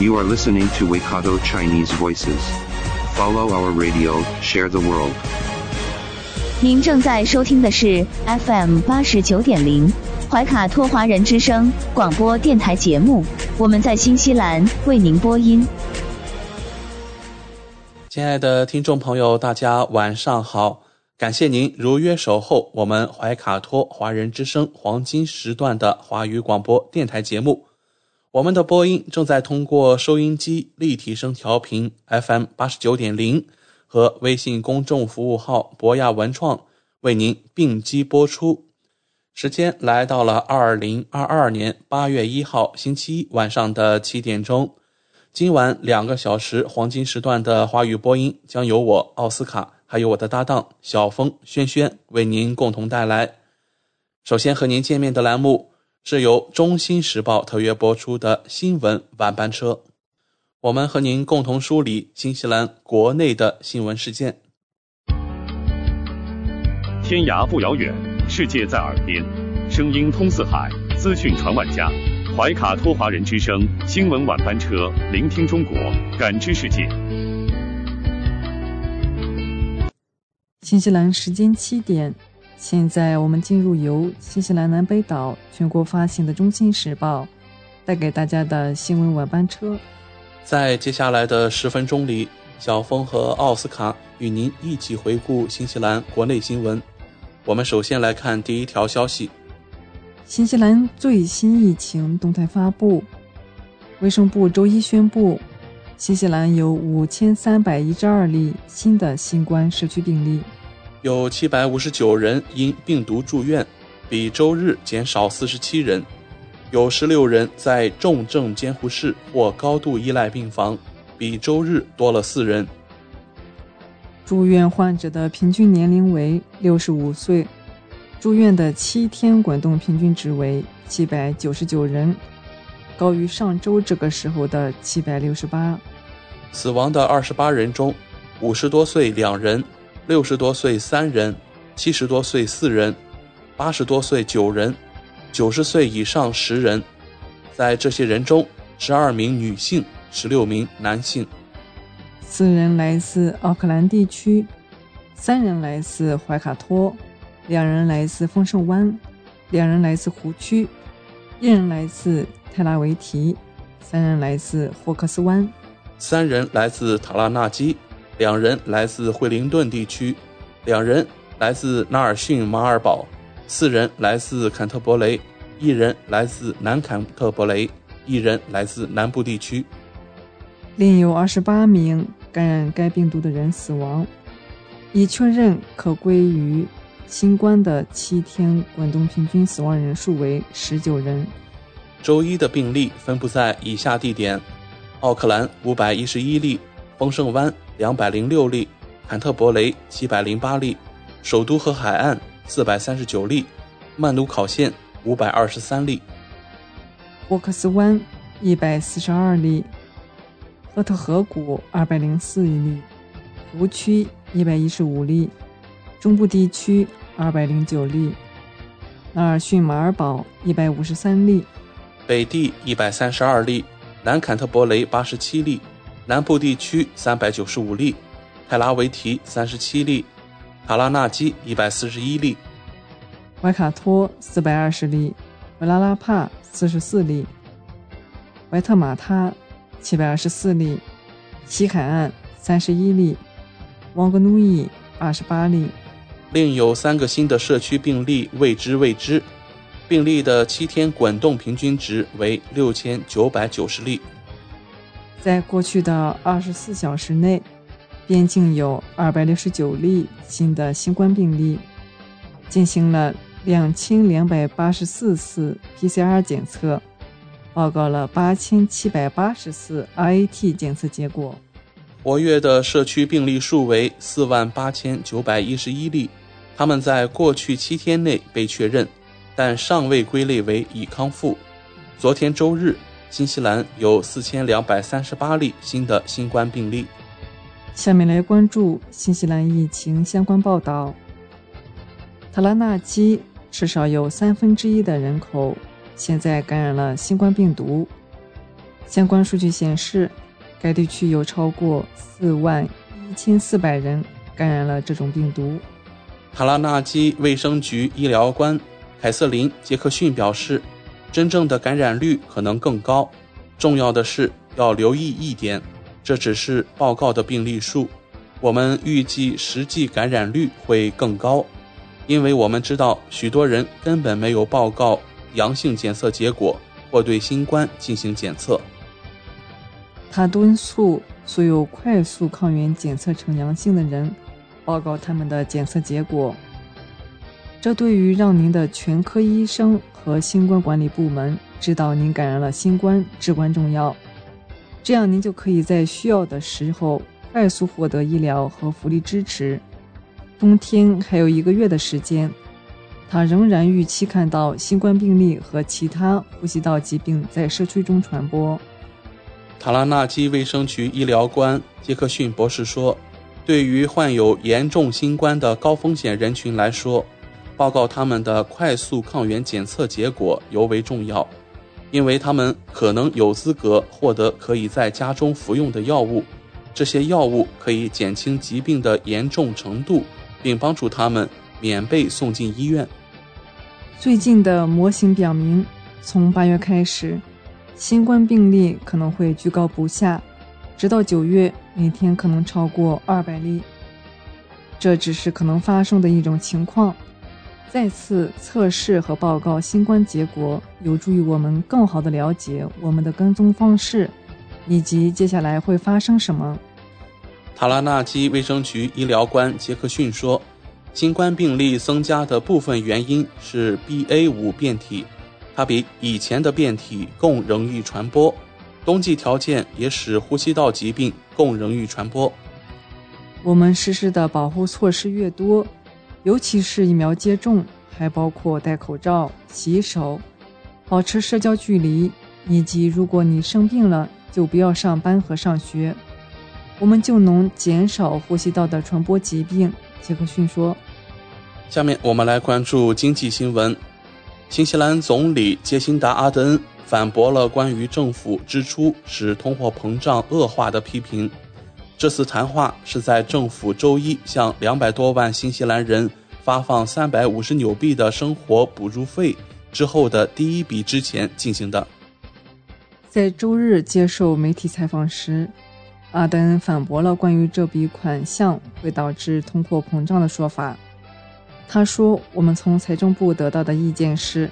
You are listening to Waikato Chinese Voices. Follow our radio, share the world. 您正在收听的是 FM 八十九点零怀卡托华人之声广播电台节目，我们在新西兰为您播音。亲爱的听众朋友，大家晚上好！感谢您如约守候我们怀卡托华人之声黄金时段的华语广播电台节目。我们的播音正在通过收音机立体声调频 FM 八十九点零和微信公众服务号博雅文创为您并机播出。时间来到了二零二二年八月一号星期一晚上的七点钟。今晚两个小时黄金时段的华语播音将由我奥斯卡还有我的搭档小峰轩轩为您共同带来。首先和您见面的栏目是由《中新时报》特约播出的新闻晚班车，我们和您共同梳理新西兰国内的新闻事件。天涯不遥远，世界在耳边，声音通四海，资讯传万家。怀卡托华人之声新闻晚班车，聆听中国，感知世界。新西兰时间七点，现在我们进入由新西兰南北岛全国发行的《中新时报》带给大家的新闻晚班车。在接下来的十分钟里，小峰和奥斯卡与您一起回顾新西兰国内新闻。我们首先来看第一条消息。新西兰最新疫情动态发布，卫生部周一宣布，新西兰有五千三百一十二例新的新冠社区病例，有七百五十九人因病毒住院，比周日减少四十七人；有十六人在重症监护室或高度依赖病房，比周日多了四人。住院患者的平均年龄为六十五岁。住院的七天滚动平均值为七百九十九人，高于上周这个时候的七百六十八。死亡的二十八人中，五十多岁两人，六十多岁三人，七十多岁四人，八十多岁九人，九十岁以上十人。在这些人中，十二名女性，十六名男性。四人来自奥克兰地区，三人来自怀卡托。两人来自丰盛湾，两人来自湖区，一人来自泰拉维提，三人来自霍克斯湾，三人来自塔拉纳基，两人来自惠灵顿地区，两人来自纳尔逊马尔堡，四人来自坎特伯雷，一人来自南坎特伯雷，一人来自南部地区。另有二十八名感染该病毒的人死亡，已确认可归于。新冠的七天滚动平均死亡人数为十九人。周一的病例分布在以下地点：奥克兰五百一十一例，丰盛湾两百零六例，坎特伯雷七百零八例，首都和海岸四百三十九例，曼努考县五百二十三例，沃克斯湾一百四十二例，赫特河谷二百零四例，湖区一百一十五例，中部地区。二百零九例，纳尔逊马尔堡一百五十三例，北地一百三十二例，南坎特伯雷八十七例，南部地区三百九十五例，泰拉维提三十七例，塔拉纳基一百四十一例，怀卡托四百二十例，维拉拉帕四十四例，怀特马他七百二十四例，西海岸三十一例，旺格努伊二十八例。另有三个新的社区病例未知未知，病例的七天滚动平均值为六千九百九十例。在过去的二十四小时内，边境有二百六十九例新的新冠病例，进行了两千两百八十四次 PCR 检测，报告了八千七百八十次 RAT 检测结果。活跃的社区病例数为四万八千九百一十一例，他们在过去七天内被确认，但尚未归类为已康复。昨天周日，新西兰有四千两百三十八例新的新冠病例。下面来关注新西兰疫情相关报道。塔拉纳基至少有三分之一的人口现在感染了新冠病毒。相关数据显示。该地区有超过四万一千四百人感染了这种病毒。塔拉纳基卫生局医疗官凯瑟琳·杰克逊表示，真正的感染率可能更高。重要的是要留意一点，这只是报告的病例数。我们预计实际感染率会更高，因为我们知道许多人根本没有报告阳性检测结果或对新冠进行检测。他敦促所有快速抗原检测呈阳性的人报告他们的检测结果。这对于让您的全科医生和新冠管理部门知道您感染了新冠至关重要。这样您就可以在需要的时候快速获得医疗和福利支持。冬天还有一个月的时间，他仍然预期看到新冠病例和其他呼吸道疾病在社区中传播。塔拉纳基卫生局医疗官杰克逊博士说：“对于患有严重新冠的高风险人群来说，报告他们的快速抗原检测结果尤为重要，因为他们可能有资格获得可以在家中服用的药物。这些药物可以减轻疾病的严重程度，并帮助他们免被送进医院。”最近的模型表明，从八月开始。新冠病例可能会居高不下，直到九月，每天可能超过二百例。这只是可能发生的一种情况。再次测试和报告新冠结果，有助于我们更好地了解我们的跟踪方式，以及接下来会发生什么。塔拉纳基卫生局医疗官杰克逊说：“新冠病例增加的部分原因是 BA.5 变体。”它比以前的变体更容易传播，冬季条件也使呼吸道疾病更容易传播。我们实施的保护措施越多，尤其是疫苗接种，还包括戴口罩、洗手、保持社交距离，以及如果你生病了，就不要上班和上学，我们就能减少呼吸道的传播疾病。杰克逊说。下面我们来关注经济新闻。新西兰总理杰辛达·阿德恩反驳了关于政府支出使通货膨胀恶化的批评。这次谈话是在政府周一向两百多万新西兰人发放三百五十纽币的生活补助费之后的第一笔之前进行的。在周日接受媒体采访时，阿登反驳了关于这笔款项会导致通货膨胀的说法。他说：“我们从财政部得到的意见是，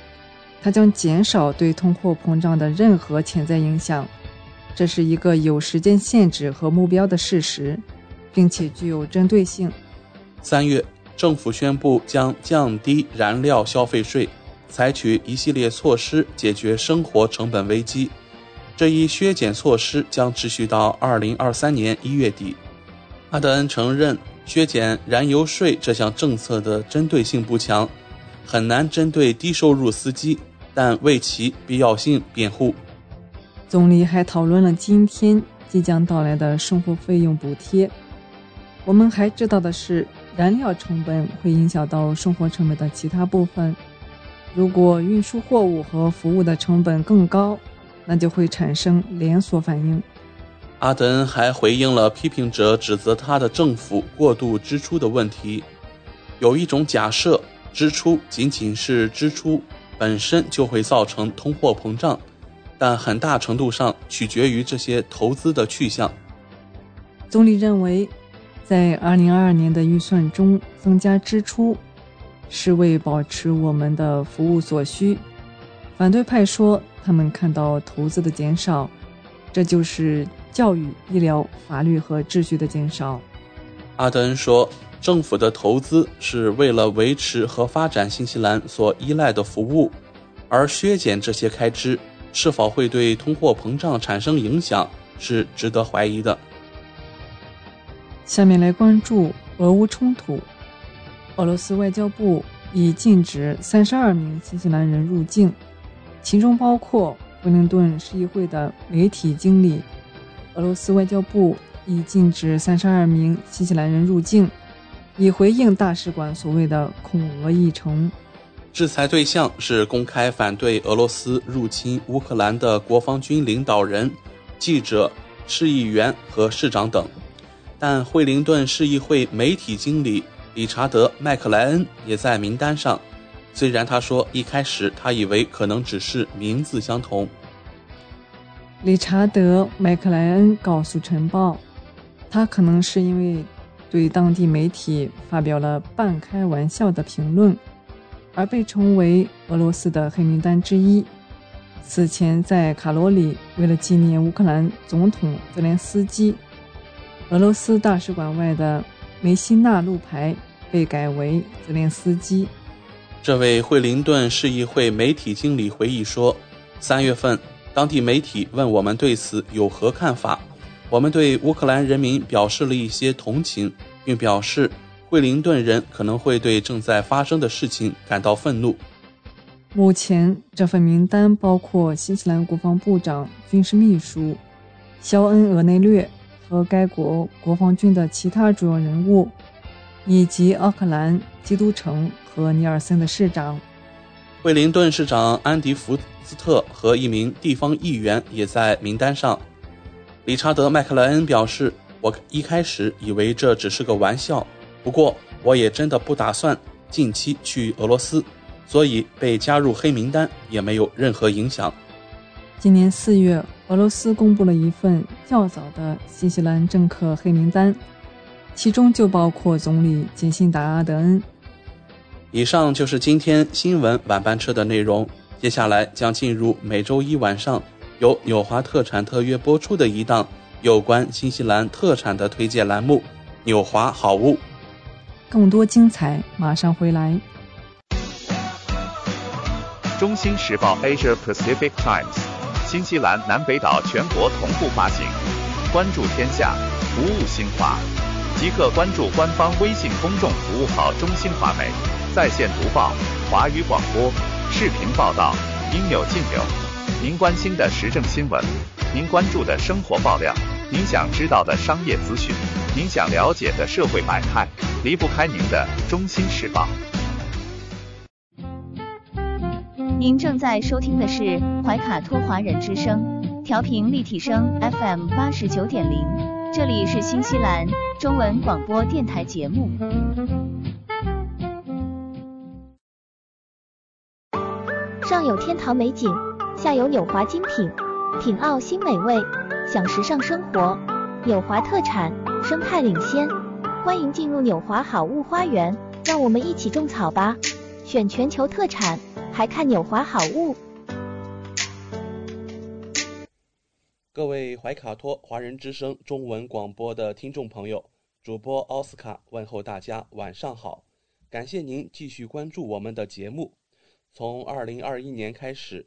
它将减少对通货膨胀的任何潜在影响。这是一个有时间限制和目标的事实，并且具有针对性。”三月，政府宣布将降低燃料消费税，采取一系列措施解决生活成本危机。这一削减措施将持续到二零二三年一月底。阿德恩承认。削减燃油税这项政策的针对性不强，很难针对低收入司机，但为其必要性辩护。总理还讨论了今天即将到来的生活费用补贴。我们还知道的是，燃料成本会影响到生活成本的其他部分。如果运输货物和服务的成本更高，那就会产生连锁反应。阿德恩还回应了批评者指责他的政府过度支出的问题。有一种假设，支出仅仅是支出本身就会造成通货膨胀，但很大程度上取决于这些投资的去向。总理认为，在二零二二年的预算中增加支出，是为保持我们的服务所需。反对派说，他们看到投资的减少，这就是。教育、医疗、法律和秩序的减少，阿德恩说，政府的投资是为了维持和发展新西兰所依赖的服务，而削减这些开支是否会对通货膨胀产生影响，是值得怀疑的。下面来关注俄乌冲突。俄罗斯外交部已禁止三十二名新西兰人入境，其中包括惠灵顿市议会的媒体经理。俄罗斯外交部已禁止三十二名新西兰人入境，以回应大使馆所谓的恐俄议程。制裁对象是公开反对俄罗斯入侵乌克兰的国防军领导人、记者、市议员和市长等。但惠灵顿市议会媒体经理理查德·麦克莱恩也在名单上。虽然他说一开始他以为可能只是名字相同。理查德·麦克莱恩告诉《晨报》，他可能是因为对当地媒体发表了半开玩笑的评论。而被称为俄罗斯的黑名单之一。此前，在卡罗里，为了纪念乌克兰总统泽连斯基，俄罗斯大使馆外的梅西纳路牌被改为泽连斯基。这位惠灵顿市议会媒体经理回忆说：“三月份，当地媒体问我们对此有何看法，我们对乌克兰人民表示了一些同情，并表示。”惠灵顿人可能会对正在发生的事情感到愤怒。目前，这份名单包括新西兰国防部长、军事秘书肖恩·俄内略和该国国防军的其他主要人物，以及奥克兰、基督城和尼尔森的市长。惠灵顿市长安迪·福斯特和一名地方议员也在名单上。理查德·麦克莱恩表示：“我一开始以为这只是个玩笑。”不过，我也真的不打算近期去俄罗斯，所以被加入黑名单也没有任何影响。今年四月，俄罗斯公布了一份较早的新西兰政客黑名单，其中就包括总理杰辛达·阿德恩。以上就是今天新闻晚班车的内容，接下来将进入每周一晚上由纽华特产特约播出的一档有关新西兰特产的推荐栏目《纽华好物》。更多精彩马上回来。中新时报 Asia Pacific Times，新西兰南北岛全国同步发行。关注天下，服务新华，即刻关注官方微信公众服务号“中新华媒”，在线读报、华语广播、视频报道，应有尽有。您关心的时政新闻，您关注的生活爆料，您想知道的商业资讯，您想了解的社会百态。离不开您的《中心时报》。您正在收听的是怀卡托华人之声，调频立体声 FM 八十九点零，这里是新西兰中文广播电台节目。上有天堂美景，下有纽华精品，品澳新美味，享时尚生活。纽华特产，生态领先。欢迎进入纽华好物花园，让我们一起种草吧！选全球特产，还看纽华好物。各位怀卡托华人之声中文广播的听众朋友，主播奥斯卡问候大家晚上好，感谢您继续关注我们的节目。从二零二一年开始，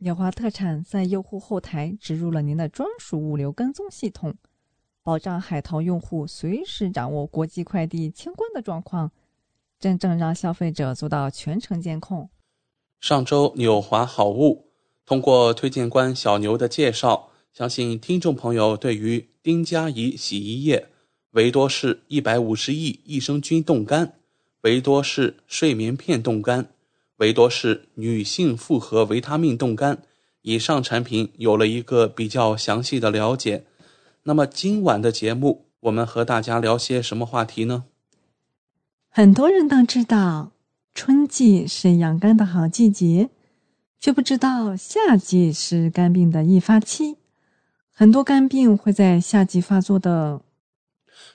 纽华特产在用户后台植入了您的专属物流跟踪系统，保障海淘用户随时掌握国际快递清关的状况，真正让消费者做到全程监控。上周纽华好物通过推荐官小牛的介绍，相信听众朋友对于丁佳怡洗衣液、维多士一百五十亿益生菌冻干、维多士睡眠片冻干。维多士女性复合维他命冻干，以上产品有了一个比较详细的了解。那么今晚的节目，我们和大家聊些什么话题呢？很多人都知道春季是养肝的好季节，却不知道夏季是肝病的易发期。很多肝病会在夏季发作的。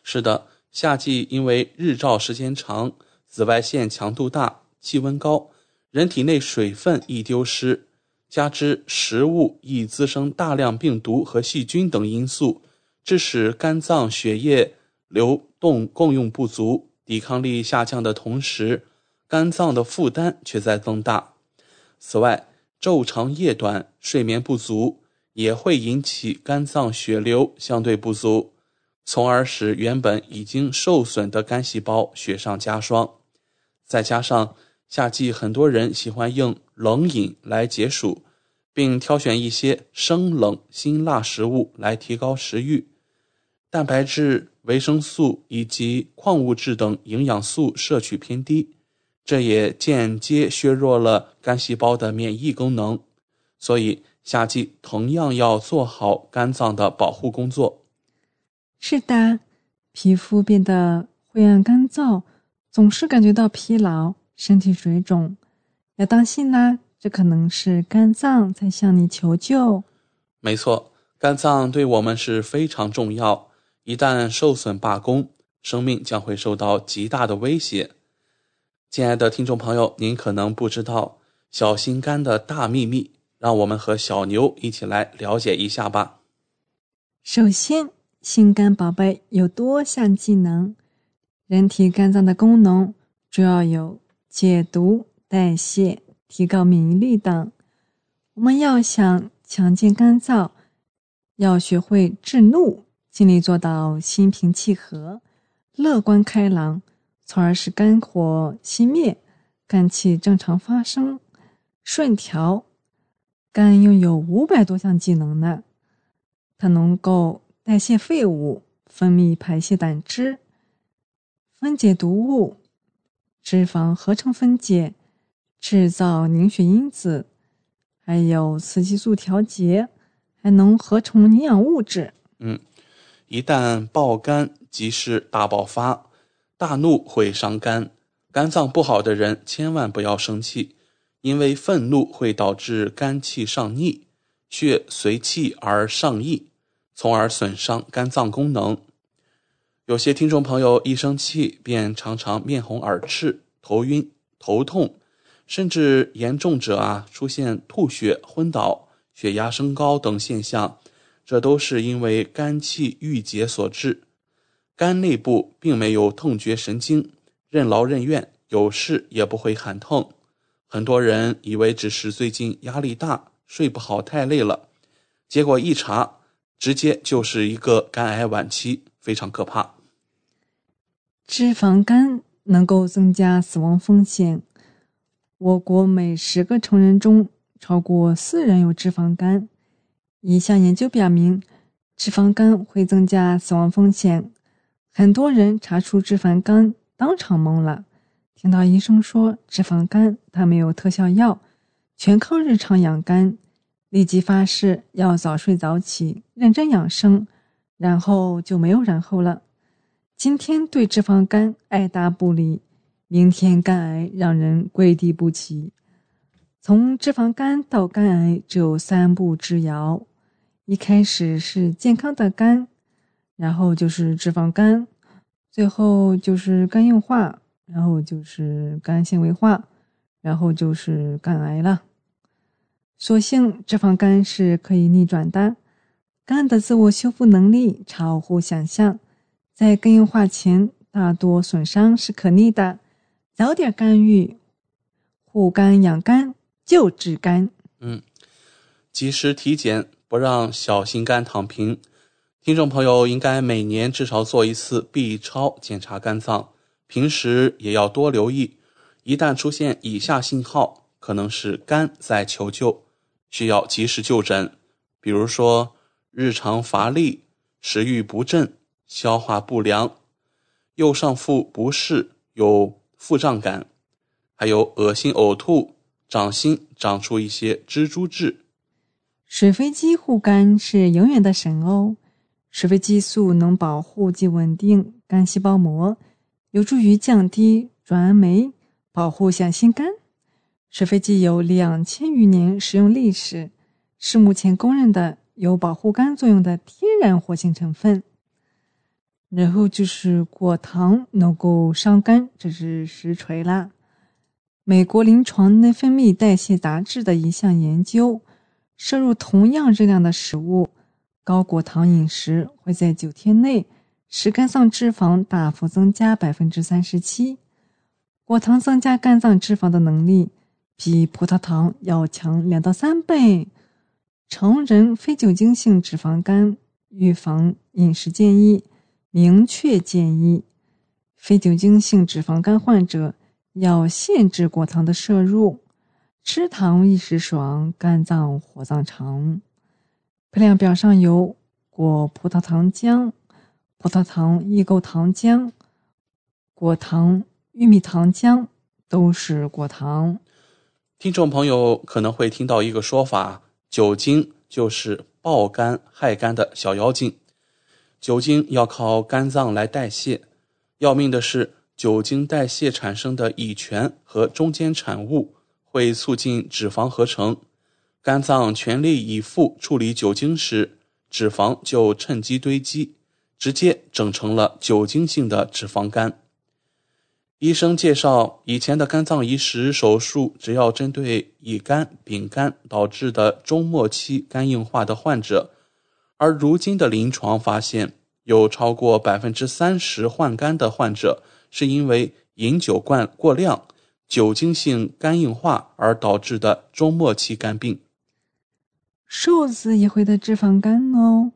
是的，夏季因为日照时间长，紫外线强度大，气温高。人体内水分易丢失，加之食物易滋生大量病毒和细菌等因素，致使肝脏血液流动供用不足，抵抗力下降的同时，肝脏的负担却在增大。此外，昼长夜短、睡眠不足也会引起肝脏血流相对不足，从而使原本已经受损的肝细胞雪上加霜。再加上。夏季很多人喜欢用冷饮来解暑，并挑选一些生冷辛辣食物来提高食欲。蛋白质、维生素以及矿物质等营养素摄取偏低，这也间接削弱了肝细胞的免疫功能。所以夏季同样要做好肝脏的保护工作。是的，皮肤变得灰暗干燥，总是感觉到疲劳。身体水肿，要当心啦！这可能是肝脏在向你求救。没错，肝脏对我们是非常重要，一旦受损罢工，生命将会受到极大的威胁。亲爱的听众朋友，您可能不知道小心肝的大秘密，让我们和小牛一起来了解一下吧。首先，心肝宝贝有多项技能，人体肝脏的功能主要有。解毒、代谢、提高免疫力等。我们要想强健肝脏，要学会制怒，尽力做到心平气和、乐观开朗，从而使肝火熄灭，肝气正常发生、顺调。肝拥有五百多项技能呢，它能够代谢废物、分泌排泄胆汁、分解毒物。脂肪合成分解、制造凝血因子，还有雌激素调节，还能合成营养物质。嗯，一旦爆肝即是大爆发，大怒会伤肝。肝脏不好的人千万不要生气，因为愤怒会导致肝气上逆，血随气而上溢，从而损伤肝脏功能。有些听众朋友一生气便常常面红耳赤、头晕、头痛，甚至严重者啊出现吐血、昏倒、血压升高等现象，这都是因为肝气郁结所致。肝内部并没有痛觉神经，任劳任怨，有事也不会喊痛。很多人以为只是最近压力大、睡不好、太累了，结果一查，直接就是一个肝癌晚期，非常可怕。脂肪肝能够增加死亡风险。我国每十个成人中，超过四人有脂肪肝。一项研究表明，脂肪肝会增加死亡风险。很多人查出脂肪肝，当场懵了。听到医生说脂肪肝，他没有特效药，全靠日常养肝，立即发誓要早睡早起，认真养生，然后就没有然后了。今天对脂肪肝爱答不理，明天肝癌让人跪地不起。从脂肪肝到肝癌只有三步之遥，一开始是健康的肝。然后就是脂肪肝，最后就是肝硬化，然后就是肝纤维化，然后就是肝癌了。所幸脂肪肝是可以逆转的，肝的自我修复能力超乎想象，在肝硬化前，大多损伤是可逆的，早点干预，护肝养肝就治肝。嗯，及时体检，不让小心肝躺平。听众朋友应该每年至少做一次 B 超检查肝脏，平时也要多留意。一旦出现以下信号，可能是肝在求救，需要及时就诊。比如说日常乏力、食欲不振、消化不良、右上腹不适、有腹胀感，还有恶心呕吐、掌心长出一些蜘蛛痣。水飞机护肝是永远的神哦。水飞激素能保护及稳定肝细胞膜，有助于降低转氨酶，保护小心肝。水飞机有两千余年使用历史，是目前公认的有保护肝作用的天然活性成分。然后就是果糖能够伤肝，这是实锤啦。美国临床内分泌代谢杂志的一项研究，摄入同样热量的食物。高果糖饮食会在九天内使肝脏脂肪大幅增加百分之三十七。果糖增加肝脏脂肪的能力比葡萄糖要强两到三倍。成人非酒精性脂肪肝预防饮食建议明确建议：非酒精性脂肪肝患者要限制果糖的摄入，吃糖一时爽，肝脏火葬场。配料表上有果葡萄糖浆、葡萄糖异构糖浆、果糖玉米糖浆，都是果糖。听众朋友可能会听到一个说法：酒精就是爆肝害肝的小妖精。酒精要靠肝脏来代谢，要命的是，酒精代谢产生的乙醛和中间产物会促进脂肪合成。肝脏全力以赴处理酒精时，脂肪就趁机堆积，直接整成了酒精性的脂肪肝。医生介绍，以前的肝脏移植手术只要针对乙肝、丙肝导致的中末期肝硬化的患者，而如今的临床发现，有超过百分之三十患肝的患者是因为饮酒灌过量、酒精性肝硬化而导致的中末期肝病。瘦子也会得脂肪肝哦。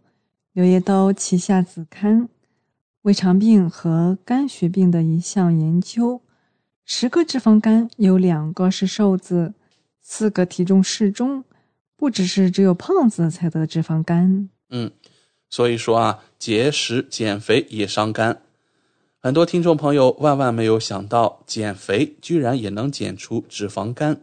柳叶刀旗下子刊胃肠病和肝血病的一项研究，十个脂肪肝有两个是瘦子，四个体重适中，不只是只有胖子才得脂肪肝。嗯，所以说啊，节食减肥也伤肝。很多听众朋友万万没有想到，减肥居然也能减出脂肪肝。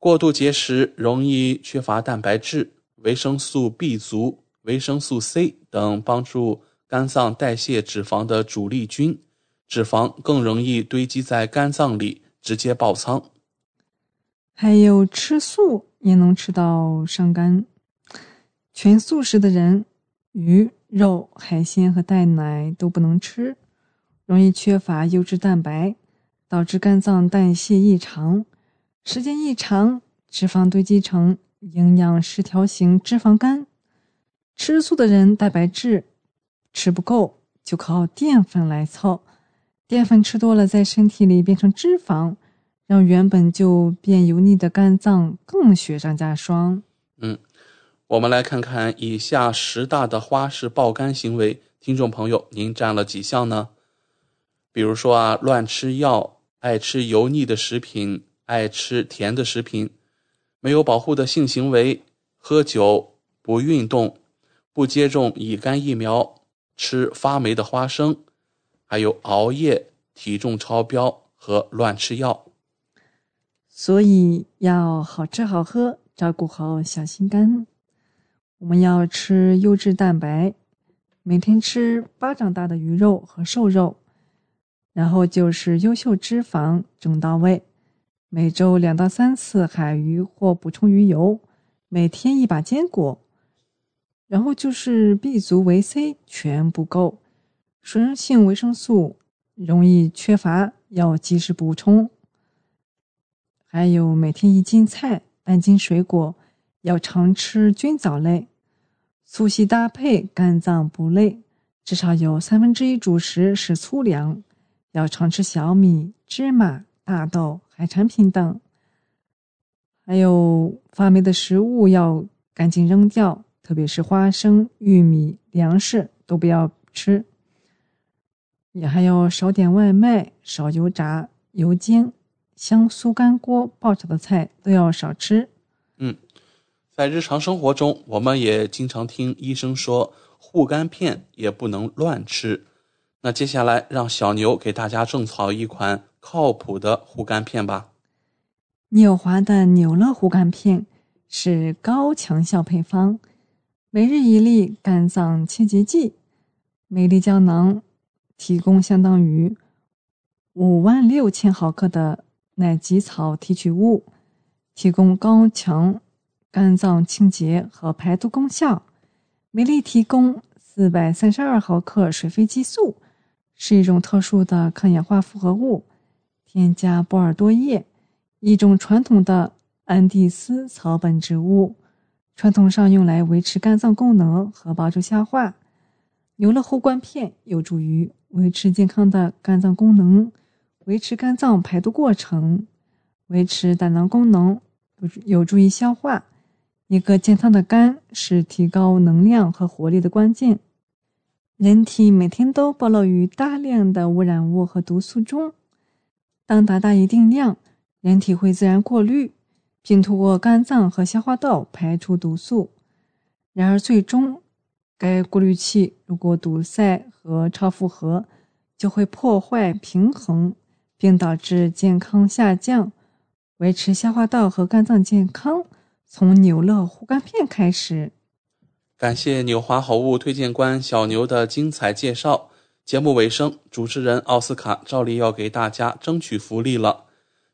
过度节食容易缺乏蛋白质、维生素 B 族、维生素 C 等帮助肝脏代谢脂肪的主力军，脂肪更容易堆积在肝脏里，直接爆仓。还有吃素也能吃到伤肝，全素食的人，鱼、肉、海鲜和蛋奶都不能吃，容易缺乏优质蛋白，导致肝脏代谢异常。时间一长，脂肪堆积成营养失调型脂肪肝。吃素的人蛋白质吃不够，就靠淀粉来凑。淀粉吃多了，在身体里变成脂肪，让原本就变油腻的肝脏更雪上加霜。嗯，我们来看看以下十大的花式爆肝行为，听众朋友，您占了几项呢？比如说啊，乱吃药，爱吃油腻的食品，爱吃甜的食品，没有保护的性行为，喝酒，不运动，不接种乙肝疫苗，吃发霉的花生，还有熬夜、体重超标和乱吃药。所以要好吃好喝。照顾好小心肝，我们要吃优质蛋白，每天吃巴掌大的鱼肉和瘦肉，然后就是优秀脂肪整到位。每周两到三次海鱼或补充鱼油，每天一把坚果，然后就是 B 族维 C 全不够，水溶性维生素容易缺乏，要及时补充。还有每天一斤菜。半斤水果，要常吃菌藻类，粗细搭配，肝脏不累。至少有三分之一主食是粗粮，要常吃小米、芝麻、大豆、海产品等。还有发霉的食物要赶紧扔掉，特别是花生、玉米、粮食都不要吃。也还要少点外卖，少油炸、油煎。香酥干锅爆炒的菜都要少吃。嗯，在日常生活中，我们也经常听医生说护肝片也不能乱吃。那接下来让小牛给大家种草一款靠谱的护肝片吧。纽华的纽乐护肝片是高强效配方，每日一粒肝脏清洁剂，每粒胶囊提供相当于五万六千毫克的。奶蓟草提取物提供高强肝脏清洁和排毒功效，每粒提供四百三十二毫克水飞激素，是一种特殊的抗氧化复合物，添加波尔多叶，一种传统的安地斯草本植物，传统上用来维持肝脏功能和帮助消化。牛乐护肝片有助于维持健康的肝脏功能。维持肝脏排毒过程，维持胆囊功能，有助于消化。一个健康的肝是提高能量和活力的关键。人体每天都暴露于大量的污染物和毒素中，当达到一定量，人体会自然过滤，并通过肝脏和消化道排出毒素。然而，最终该过滤器如果堵塞和超负荷，就会破坏平衡。并导致健康下降。维持消化道和肝脏健康，从纽乐护肝片开始。感谢纽华好物推荐官小牛的精彩介绍。节目尾声，主持人奥斯卡照例要给大家争取福利了。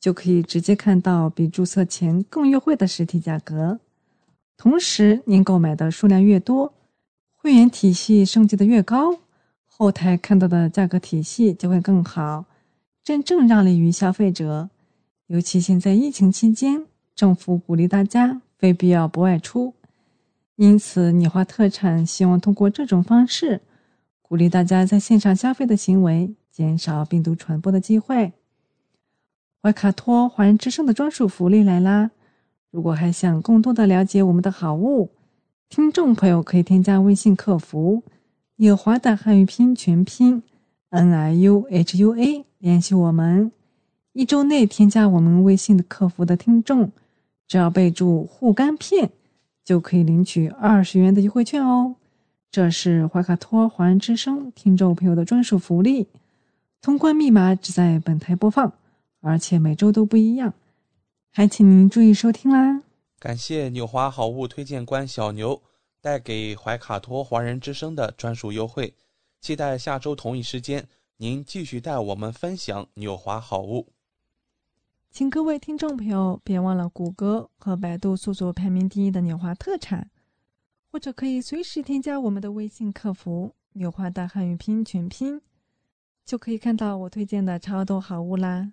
就可以直接看到比注册前更优惠的实体价格。同时，您购买的数量越多，会员体系升级的越高，后台看到的价格体系就会更好。真正让利于消费者，尤其现在疫情期间，政府鼓励大家非必要不外出，因此你华特产希望通过这种方式，鼓励大家在线上消费的行为，减少病毒传播的机会。怀卡托华人之声的专属福利来啦！如果还想更多的了解我们的好物，听众朋友可以添加微信客服“纽华”的汉语拼音全拼 “n i u h u a”。联系我们，一周内添加我们微信的客服的听众，只要备注护肝片，就可以领取二十元的优惠券哦。这是怀卡托华人之声听众朋友的专属福利，通关密码只在本台播放，而且每周都不一样，还请您注意收听啦。感谢纽华好物推荐官小牛带给怀卡托华人之声的专属优惠，期待下周同一时间您继续带我们分享纽华好物。请各位听众朋友别忘了谷歌和百度搜索排名第一的纽华特产，或者可以随时添加我们的微信客服“纽华大汉语拼音全拼”，就可以看到我推荐的超多好物啦！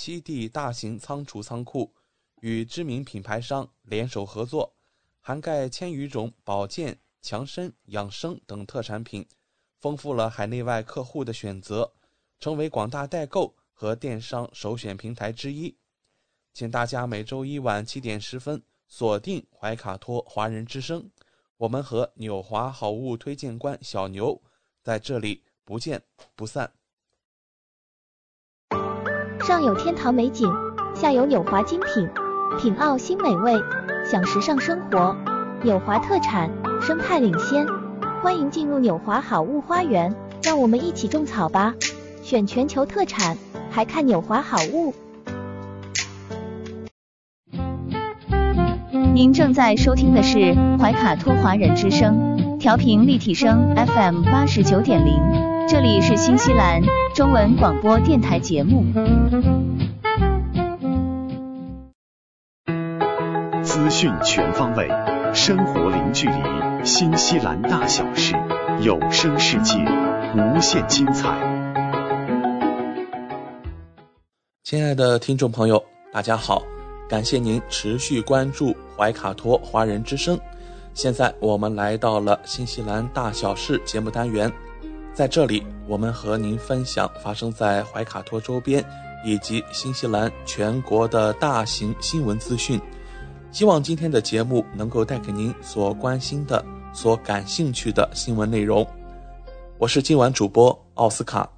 七地大型仓储仓库。与知名品牌商联手合作，涵盖千余种保健、强身、养生等特产品，丰富了海内外客户的选择，成为广大代购和电商首选平台之一。请大家每周一晚七点十分锁定怀卡托华人之声，我们和纽华好物推荐官小牛在这里不见不散。上有天堂美景，下有纽华精品。品澳新美味，享时尚生活，纽华特产，生态领先。欢迎进入纽华好物花园，让我们一起种草吧！选全球特产，还看纽华好物。您正在收听的是怀卡托华人之声，调频立体声 FM 八十九点零，这里是新西兰中文广播电台节目。资讯全方位，生活零距离，新西兰大小事，有声世界，无限精彩。亲爱的听众朋友，大家好，感谢您持续关注怀卡托华人之声。现在我们来到了新西兰大小事节目单元，在这里我们和您分享发生在怀卡托周边以及新西兰全国的大型新闻资讯。希望今天的节目能够带给您所关心的、所感兴趣的新闻内容。我是今晚主播奥斯卡。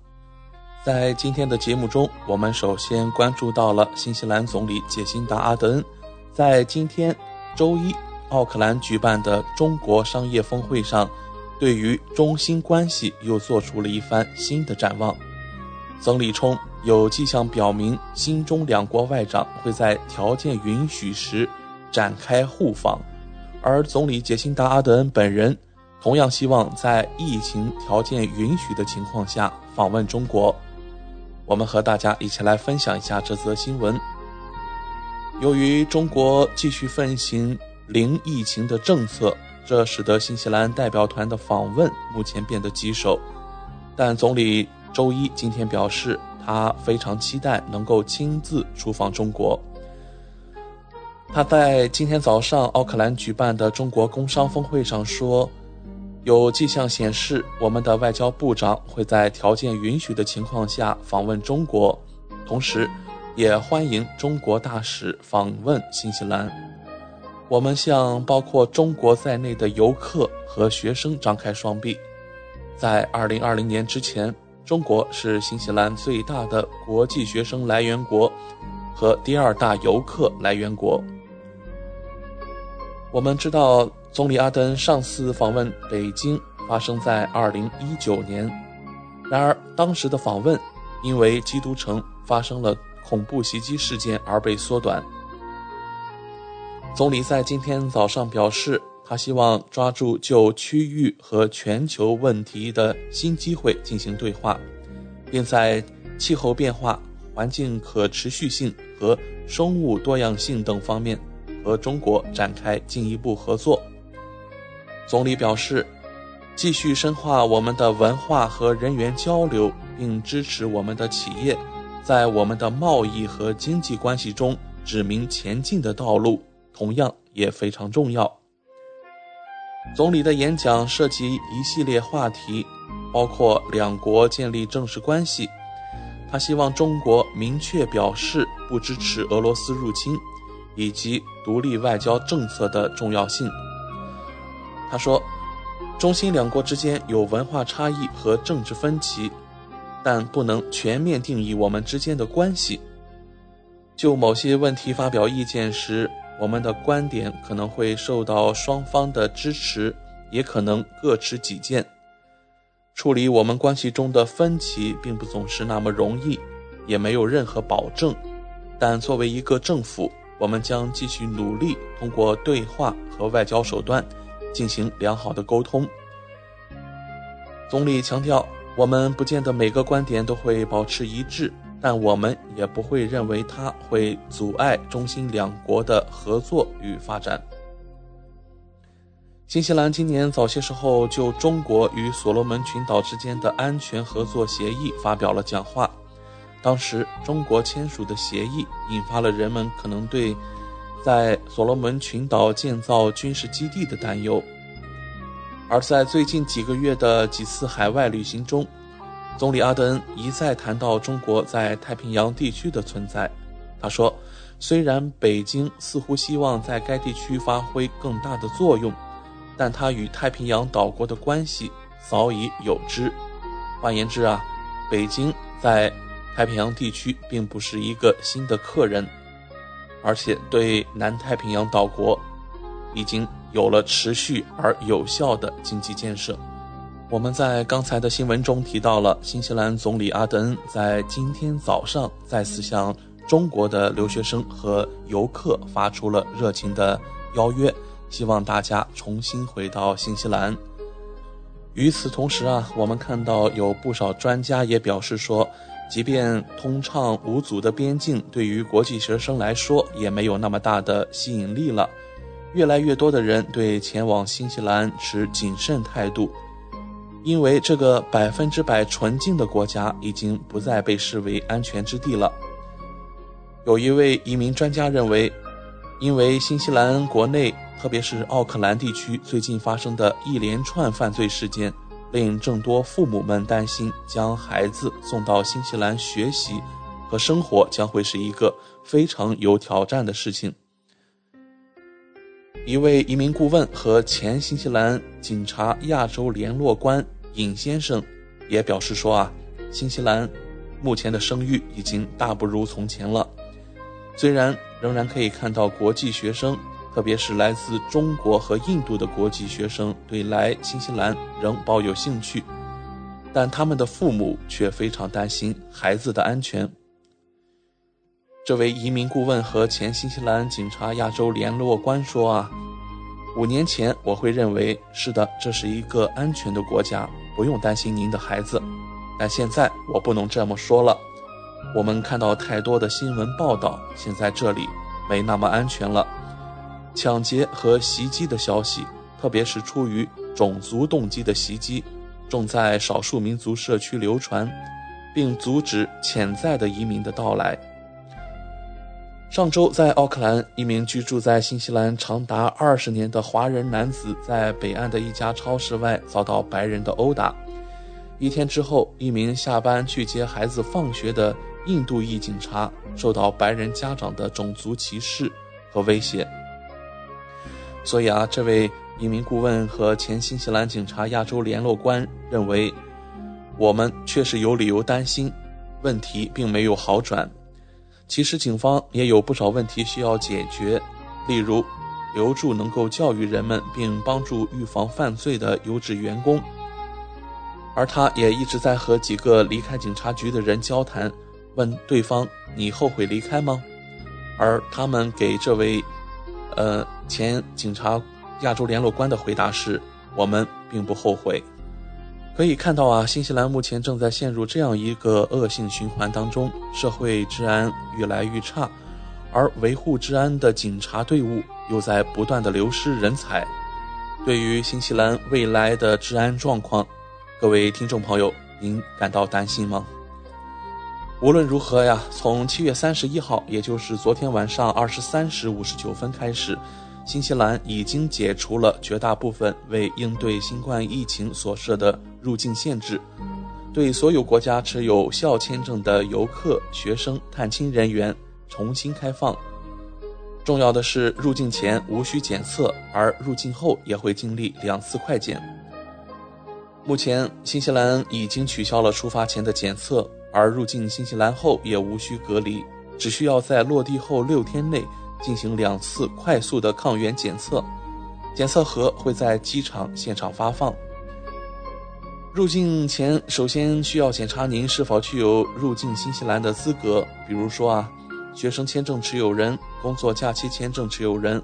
在今天的节目中，我们首先关注到了新西兰总理杰辛达·阿德恩在今天周一奥克兰举办的中国商业峰会上，对于中新关系又做出了一番新的展望。总理冲，有迹象表明，新中两国外长会在条件允许时。展开互访，而总理杰辛达·阿德恩本人同样希望在疫情条件允许的情况下访问中国。我们和大家一起来分享一下这则新闻。由于中国继续奉行零疫情的政策，这使得新西兰代表团的访问目前变得棘手。但总理周一今天表示，他非常期待能够亲自出访中国。他在今天早上奥克兰举办的中国工商峰会上说，有迹象显示，我们的外交部长会在条件允许的情况下访问中国，同时，也欢迎中国大使访问新西兰。我们向包括中国在内的游客和学生张开双臂。在2020年之前，中国是新西兰最大的国际学生来源国和第二大游客来源国。我们知道，总理阿登上次访问北京发生在2019年，然而当时的访问因为基督城发生了恐怖袭击事件而被缩短。总理在今天早上表示，他希望抓住就区域和全球问题的新机会进行对话，并在气候变化、环境可持续性和生物多样性等方面。和中国展开进一步合作。总理表示，继续深化我们的文化和人员交流，并支持我们的企业在我们的贸易和经济关系中指明前进的道路，同样也非常重要。总理的演讲涉及一系列话题，包括两国建立正式关系。他希望中国明确表示不支持俄罗斯入侵。以及独立外交政策的重要性。他说，中新两国之间有文化差异和政治分歧，但不能全面定义我们之间的关系。就某些问题发表意见时，我们的观点可能会受到双方的支持，也可能各持己见。处理我们关系中的分歧并不总是那么容易，也没有任何保证。但作为一个政府，我们将继续努力，通过对话和外交手段进行良好的沟通。总理强调，我们不见得每个观点都会保持一致。但我们也不会认为它会阻碍中新两国的合作与发展。新西兰今年早些时候就中国与所罗门群岛之间的安全合作协议发表了讲话，当时中国签署的协议引发了人们可能对在所罗门群岛建造军事基地的担忧，而在最近几个月的几次海外旅行中。总理阿德恩一再谈到中国在太平洋地区的存在。他说：“虽然北京似乎希望在该地区发挥更大的作用，但它与太平洋岛国的关系早已有之。换言之啊，北京在太平洋地区并不是一个新的客人，而且对南太平洋岛国已经有了持续而有效的经济建设。”我们在刚才的新闻中提到了新西兰总理阿德恩在今天早上再次向中国的留学生和游客发出了热情的邀约，希望大家重新回到新西兰。与此同时啊，我们看到有不少专家也表示说，即便通畅无阻的边境对于国际学生来说也没有那么大的吸引力了，越来越多的人对前往新西兰持谨慎态度。因为这个百分之百纯净的国家已经不再被视为安全之地了。有一位移民专家认为，因为新西兰国内，特别是奥克兰地区最近发生的一连串犯罪事件，令众多父母们担心将孩子送到新西兰学习和生活将会是一个非常有挑战的事情。一位移民顾问和前新西兰警察亚洲联络官尹先生也表示说：“啊，新西兰目前的声誉已经大不如从前了。虽然仍然可以看到国际学生，特别是来自中国和印度的国际学生，对来新西兰仍抱有兴趣，但他们的父母却非常担心孩子的安全。”这位移民顾问和前新西兰警察亚洲联络官说：“啊，五年前我会认为是的，这是一个安全的国家，不用担心您的孩子。但现在我不能这么说了。我们看到太多的新闻报道，现在这里没那么安全了。抢劫和袭击的消息，特别是出于种族动机的袭击，正在少数民族社区流传，并阻止潜在的移民的到来。”上周，在奥克兰，一名居住在新西兰长达二十年的华人男子在北岸的一家超市外遭到白人的殴打。一天之后，一名下班去接孩子放学的印度裔警察受到白人家长的种族歧视和威胁。所以啊，这位移民顾问和前新西兰警察亚洲联络官认为，我们确实有理由担心，问题并没有好转。其实，警方也有不少问题需要解决，例如留住能够教育人们并帮助预防犯罪的优质员工。而他也一直在和几个离开警察局的人交谈，问对方：“你后悔离开吗？”而他们给这位，呃，前警察亚洲联络官的回答是：“我们并不后悔。”可以看到啊，新西兰目前正在陷入这样一个恶性循环当中，社会治安越来越差，而维护治安的警察队伍又在不断的流失人才。对于新西兰未来的治安状况，各位听众朋友，您感到担心吗？无论如何呀，从七月三十一号，也就是昨天晚上二十三时五十九分开始。新西兰已经解除了绝大部分为应对新冠疫情所设的入境限制，对所有国家持有效签证的游客、学生、探亲人员重新开放。重要的是，入境前无需检测，而入境后也会经历两次快检。目前，新西兰已经取消了出发前的检测，而入境新西兰后也无需隔离，只需要在落地后六天内进行两次快速的抗原检测，检测盒会在机场现场发放。入境前，首先需要检查您是否具有入境新西兰的资格，比如说啊，学生签证持有人、工作假期签证持有人、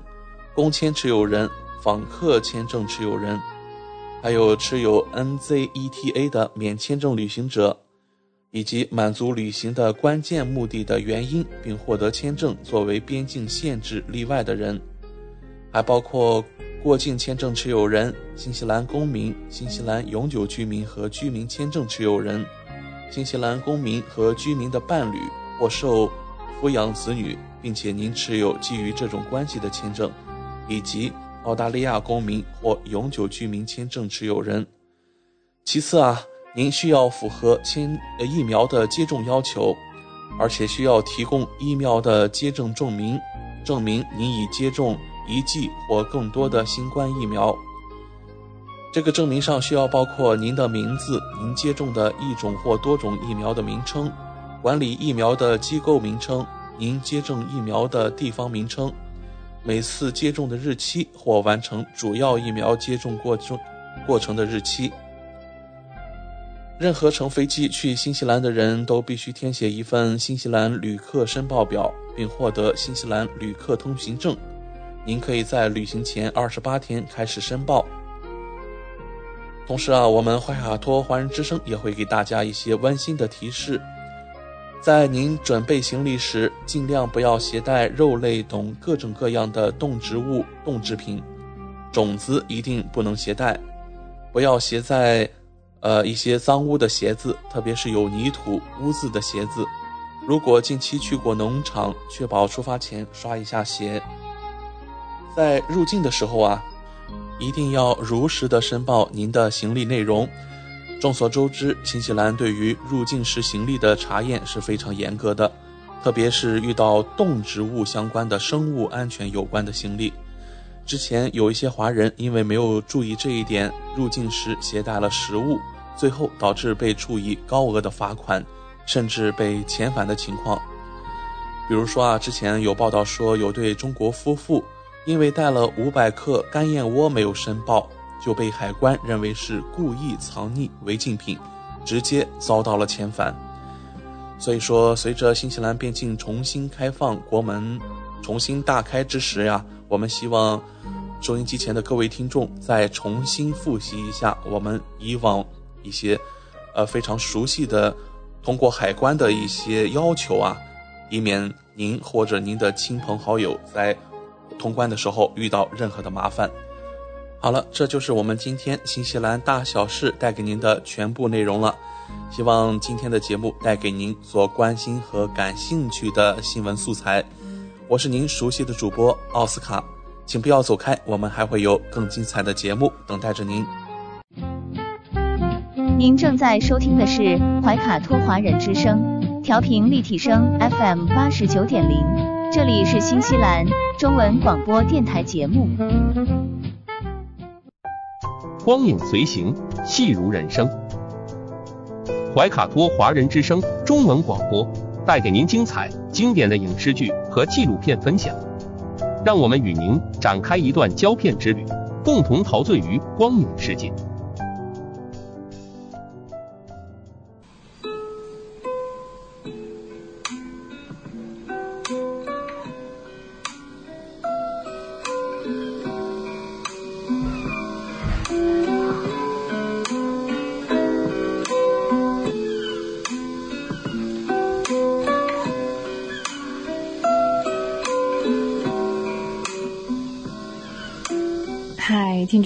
工签持有人、访客签证持有人。还有持有 NZETA 的免签证旅行者，以及满足旅行的关键目的的原因并获得签证作为边境限制例外的人，还包括过境签证持有人、新西兰公民、新西兰永久居民和居民签证持有人、新西兰公民和居民的伴侣或受抚养子女，并且您持有基于这种关系的签证，以及。澳大利亚公民或永久居民签证持有人。其次啊，您需要符合签呃疫苗的接种要求，而且需要提供疫苗的接种证明，证明您已接种一剂或更多的新冠疫苗。这个证明上需要包括您的名字、您接种的一种或多种疫苗的名称、管理疫苗的机构名称、您接种疫苗的地方名称。每次接种的日期或完成主要疫苗接种过程过程的日期。任何乘飞机去新西兰的人都必须填写一份新西兰旅客申报表，并获得新西兰旅客通行证。您可以在旅行前二十八天开始申报。同时啊，我们怀卡托华人之声也会给大家一些温馨的提示。在您准备行李时，尽量不要携带肉类等各种各样的动植物、动制品，种子一定不能携带。不要携在，呃，一些脏污的鞋子，特别是有泥土、污渍的鞋子。如果近期去过农场，确保出发前刷一下鞋。在入境的时候啊，一定要如实的申报您的行李内容。众所周知，新西兰对于入境时行李的查验是非常严格的，特别是遇到动植物相关的生物安全有关的行李。之前有一些华人因为没有注意这一点，入境时携带了食物，最后导致被处以高额的罚款，甚至被遣返的情况。比如说啊，之前有报道说有对中国夫妇因为带了五百克干燕窝没有申报。就被海关认为是故意藏匿违禁品，直接遭到了遣返。所以说，随着新西兰边境重新开放，国门重新大开之时呀，我们希望收音机前的各位听众再重新复习一下我们以往一些呃非常熟悉的通过海关的一些要求啊，以免您或者您的亲朋好友在通关的时候遇到任何的麻烦。好了，这就是我们今天新西兰大小事带给您的全部内容了。希望今天的节目带给您所关心和感兴趣的新闻素材。我是您熟悉的主播奥斯卡，请不要走开，我们还会有更精彩的节目等待着您。您正在收听的是怀卡托华人之声，调频立体声 FM 八十九点零，这里是新西兰中文广播电台节目。光影随行，戏如人生。怀卡托华人之声中文广播带给您精彩经典的影视剧和纪录片分享，让我们与您展开一段胶片之旅，共同陶醉于光影世界。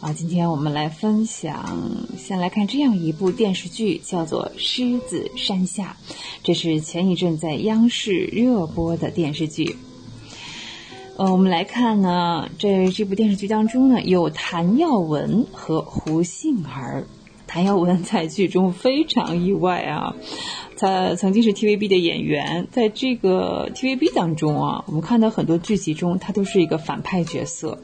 啊，今天我们来分享，先来看这样一部电视剧，叫做《狮子山下》，这是前一阵在央视热播的电视剧。呃，我们来看呢，这这部电视剧当中呢，有谭耀文和胡杏儿。谭耀文在剧中非常意外啊，他曾经是 TVB 的演员，在这个 TVB 当中啊，我们看到很多剧集中他都是一个反派角色，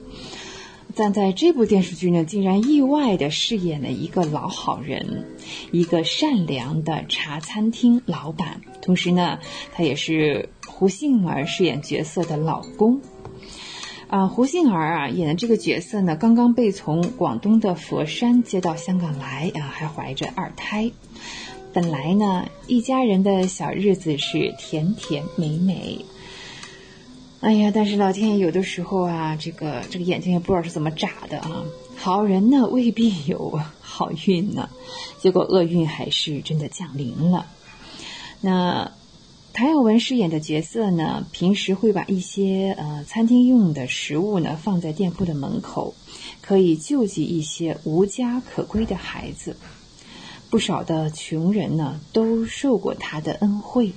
但在这部电视剧呢，竟然意外的饰演了一个老好人，一个善良的茶餐厅老板，同时呢，他也是胡杏儿饰演角色的老公。啊，胡杏儿啊演的这个角色呢，刚刚被从广东的佛山接到香港来啊，还怀着二胎。本来呢，一家人的小日子是甜甜美美。哎呀，但是老天爷有的时候啊，这个这个眼睛也不知道是怎么眨的啊。好人呢未必有好运呢，结果厄运还是真的降临了。那。谭耀文饰演的角色呢，平时会把一些呃餐厅用的食物呢放在店铺的门口，可以救济一些无家可归的孩子。不少的穷人呢都受过他的恩惠。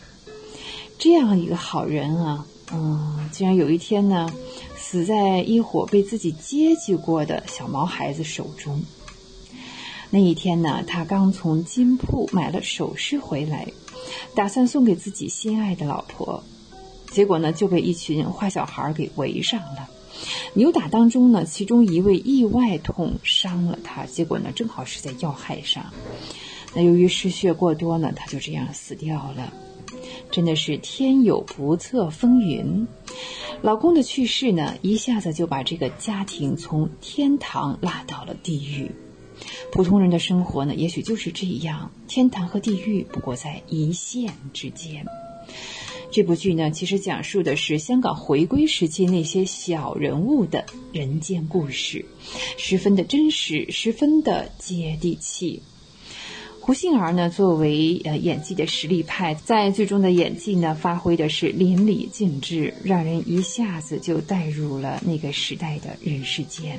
这样一个好人啊，嗯，竟然有一天呢，死在一伙被自己接济过的小毛孩子手中。那一天呢，他刚从金铺买了首饰回来。打算送给自己心爱的老婆，结果呢就被一群坏小孩给围上了。扭打当中呢，其中一位意外捅伤了他，结果呢正好是在要害上。那由于失血过多呢，他就这样死掉了。真的是天有不测风云，老公的去世呢，一下子就把这个家庭从天堂拉到了地狱。普通人的生活呢，也许就是这样，天堂和地狱不过在一线之间。这部剧呢，其实讲述的是香港回归时期那些小人物的人间故事，十分的真实，十分的接地气。胡杏儿呢，作为呃演技的实力派，在剧中的演技呢，发挥的是淋漓尽致，让人一下子就带入了那个时代的人世间。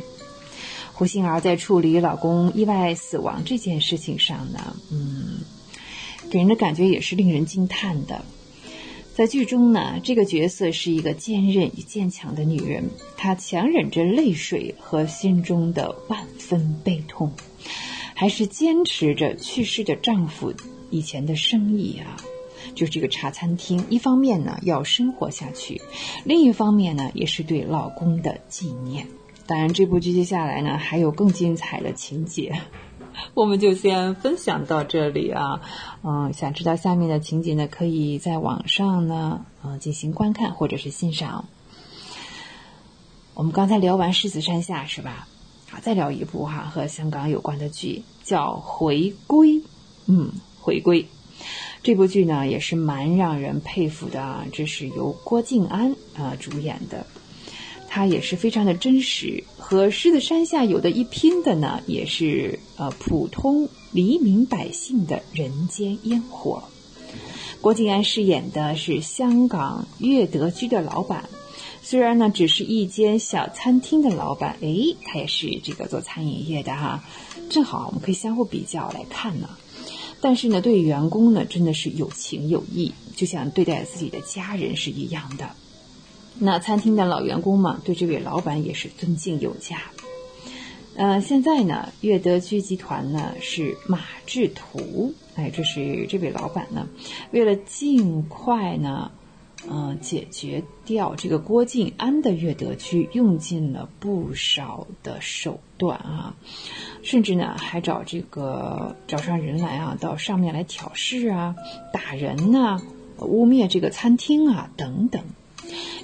胡杏儿在处理老公意外死亡这件事情上呢，嗯，给人的感觉也是令人惊叹的。在剧中呢，这个角色是一个坚韧与坚强的女人，她强忍着泪水和心中的万分悲痛，还是坚持着去世的丈夫以前的生意啊，就是这个茶餐厅。一方面呢要生活下去，另一方面呢也是对老公的纪念。当然，这部剧接下来呢还有更精彩的情节，我们就先分享到这里啊。嗯，想知道下面的情节呢，可以在网上呢嗯进行观看或者是欣赏。我们刚才聊完《狮子山下》是吧？啊，再聊一部哈和香港有关的剧，叫《回归》。嗯，《回归》这部剧呢也是蛮让人佩服的啊，这是由郭晋安啊主演的。他也是非常的真实，和《狮子山下》有的一拼的呢，也是呃普通黎民百姓的人间烟火。郭晋安饰演的是香港悦德居的老板，虽然呢只是一间小餐厅的老板，诶，他也是这个做餐饮业的哈，正好我们可以相互比较来看呢。但是呢，对员工呢真的是有情有义，就像对待自己的家人是一样的。那餐厅的老员工嘛，对这位老板也是尊敬有加。呃，现在呢，悦德居集团呢是马志图，哎，这是这位老板呢，为了尽快呢，嗯，解决掉这个郭晋安的悦德居，用尽了不少的手段啊，甚至呢还找这个找上人来啊，到上面来挑事啊，打人呐，污蔑这个餐厅啊，等等。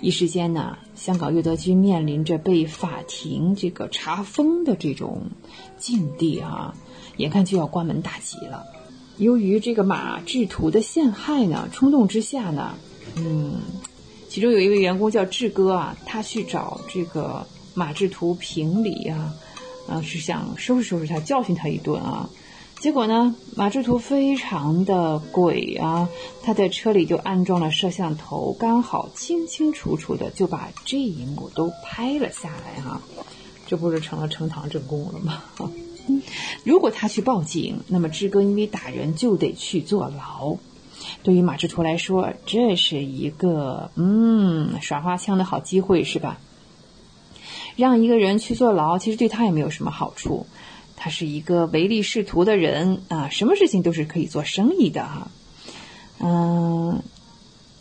一时间呢，香港悦德居面临着被法庭这个查封的这种境地啊，眼看就要关门大吉了。由于这个马志图的陷害呢，冲动之下呢，嗯，其中有一位员工叫志哥啊，他去找这个马志图评理啊，啊，是想收拾收拾他，教训他一顿啊。结果呢，马志图非常的鬼啊，他在车里就安装了摄像头，刚好清清楚楚的就把这一幕都拍了下来哈。这不是成了呈堂证供了吗？如果他去报警，那么志哥因为打人就得去坐牢。对于马志图来说，这是一个嗯耍花枪的好机会，是吧？让一个人去坐牢，其实对他也没有什么好处。他是一个唯利是图的人啊，什么事情都是可以做生意的哈。嗯，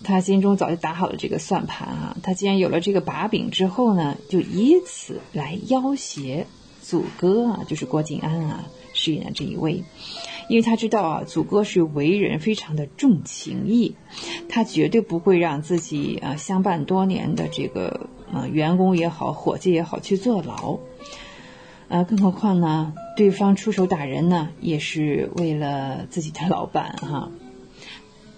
他心中早就打好了这个算盘啊。他既然有了这个把柄之后呢，就以此来要挟祖哥啊，就是郭靖安啊饰演的这一位。因为他知道啊，祖哥是为人非常的重情义，他绝对不会让自己啊相伴多年的这个呃员工也好，伙计也好去坐牢。呃，更何况呢，对方出手打人呢，也是为了自己的老板哈。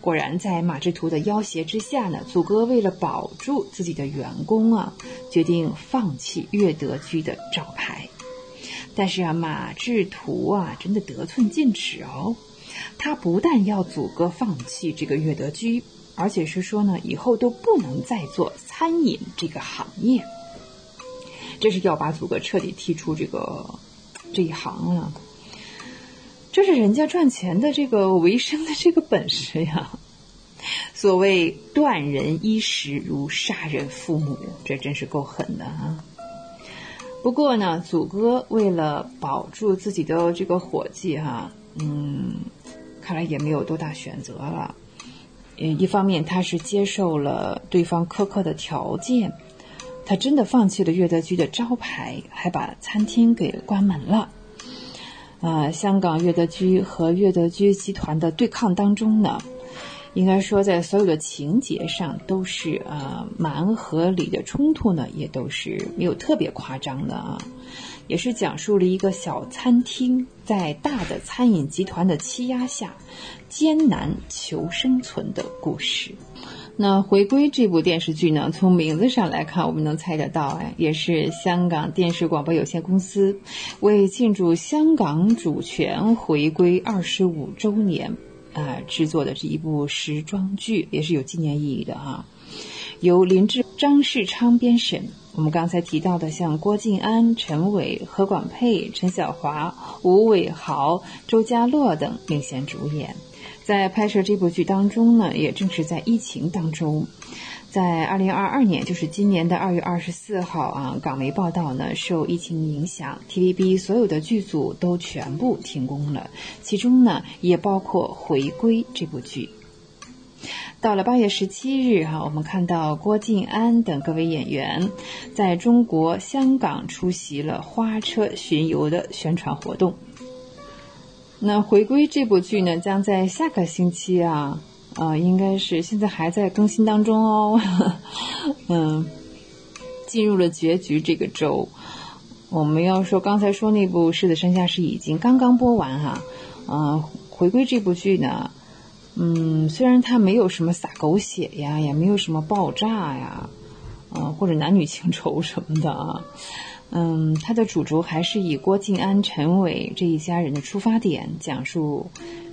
果然，在马志图的要挟之下呢，祖哥为了保住自己的员工啊，决定放弃岳德居的招牌。但是啊，马志图啊，真的得寸进尺哦。他不但要祖哥放弃这个岳德居，而且是说呢，以后都不能再做餐饮这个行业。这是要把祖哥彻底踢出这个这一行了。这是人家赚钱的这个维生的这个本事呀。所谓断人衣食如杀人父母，这真是够狠的啊。不过呢，祖哥为了保住自己的这个伙计哈，嗯，看来也没有多大选择了。嗯，一方面他是接受了对方苛刻的条件，他真的放弃了岳德居的招牌，还把餐厅给关门了。啊，香港岳德居和岳德居集团的对抗当中呢。应该说，在所有的情节上都是呃蛮合理的，冲突呢也都是没有特别夸张的啊，也是讲述了一个小餐厅在大的餐饮集团的欺压下艰难求生存的故事。那《回归》这部电视剧呢，从名字上来看，我们能猜得到，哎，也是香港电视广播有限公司为庆祝香港主权回归二十五周年。啊，制作的是一部时装剧也是有纪念意义的哈。由林志、张世昌编审，我们刚才提到的像郭晋安、陈伟、何广沛、陈晓华、吴伟豪、周家洛等领衔主演。在拍摄这部剧当中呢，也正是在疫情当中。在二零二二年，就是今年的二月二十四号啊，港媒报道呢，受疫情影响，TVB 所有的剧组都全部停工了，其中呢也包括《回归》这部剧。到了八月十七日哈，我们看到郭晋安等各位演员在中国香港出席了花车巡游的宣传活动。那《回归》这部剧呢，将在下个星期啊。啊，应该是现在还在更新当中哦。嗯，进入了结局这个周，我们要说刚才说那部《狮子山下》是已经刚刚播完哈。嗯，回归这部剧呢，嗯，虽然它没有什么撒狗血呀，也没有什么爆炸呀，嗯，或者男女情仇什么的啊。嗯，它的主轴还是以郭晋安、陈伟这一家人的出发点讲述。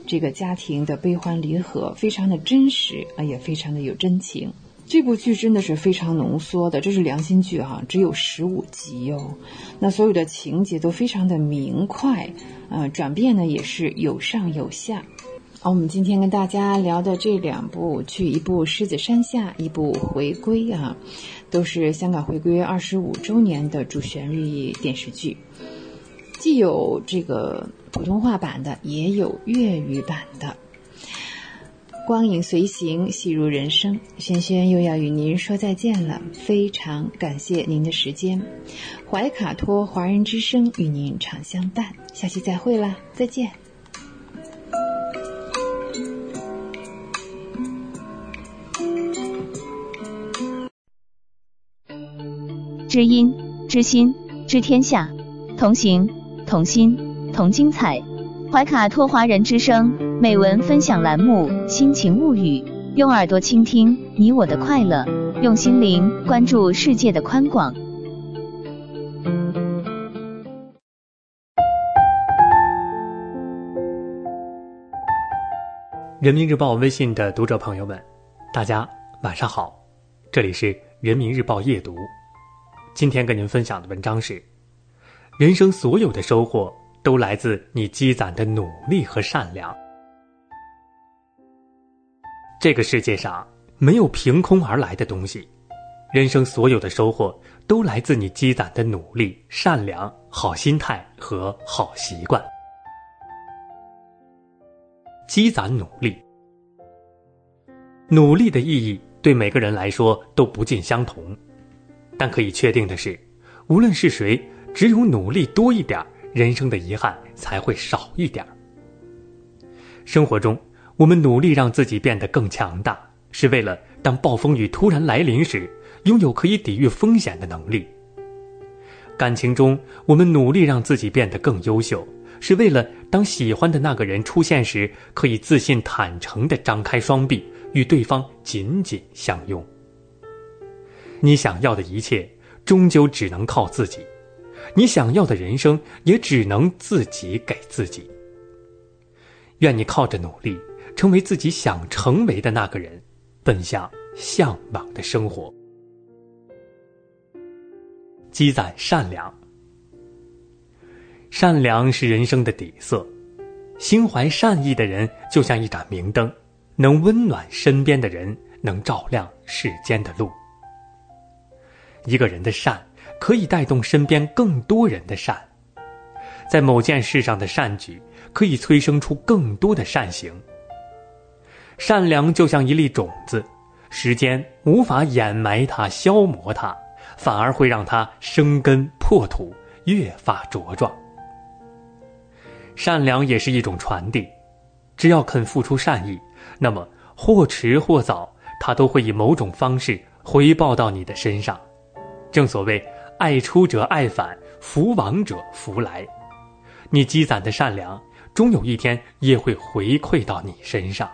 这个家庭的悲欢离合非常的真实啊，也非常的有真情。这部剧真的是非常浓缩的，这是良心剧哈，只有十五集哦。那所有的情节都非常的明快，呃，转变呢也是有上有下。好，我们今天跟大家聊的这两部剧，一部《狮子山下》，一部《回归》啊，都是香港回归二十五周年的主旋律电视剧。既有这个普通话版的，也有粤语版的。光影随行，戏如人生。轩轩又要与您说再见了，非常感谢您的时间。怀卡托华人之声与您常相伴，下期再会啦，再见。知音、知心、知天下，同行。同心同精彩，怀卡托华人之声美文分享栏目《心情物语》，用耳朵倾听你我的快乐，用心灵关注世界的宽广。人民日报微信的读者朋友们，大家晚上好，这里是人民日报夜读，今天跟您分享的文章是。人生所有的收获都来自你积攒的努力和善良。这个世界上没有凭空而来的东西，人生所有的收获都来自你积攒的努力、善良、好心态和好习惯。积攒努力，努力的意义对每个人来说都不尽相同，但可以确定的是，无论是谁，只有努力多一点，人生的遗憾才会少一点儿。生活中，我们努力让自己变得更强大，是为了当暴风雨突然来临时，拥有可以抵御风险的能力。感情中，我们努力让自己变得更优秀。是为了当喜欢的那个人出现时，可以自信坦诚地张开双臂，与对方紧紧相拥。你想要的一切，终究只能靠自己；你想要的人生，也只能自己给自己。愿你靠着努力，成为自己想成为的那个人，奔向向往的生活。积攒善良。善良是人生的底色，心怀善意的人就像一盏明灯，能温暖身边的人，能照亮世间的路。一个人的善可以带动身边更多人的善，在某件事上的善举可以催生出更多的善行。善良就像一粒种子，时间无法掩埋它、消磨它，反而会让它生根破土，越发茁壮。善良也是一种传递，只要肯付出善意，那么或迟或早，它都会以某种方式回报到你的身上。正所谓“爱出者爱返，福往者福来”，你积攒的善良，终有一天也会回馈到你身上。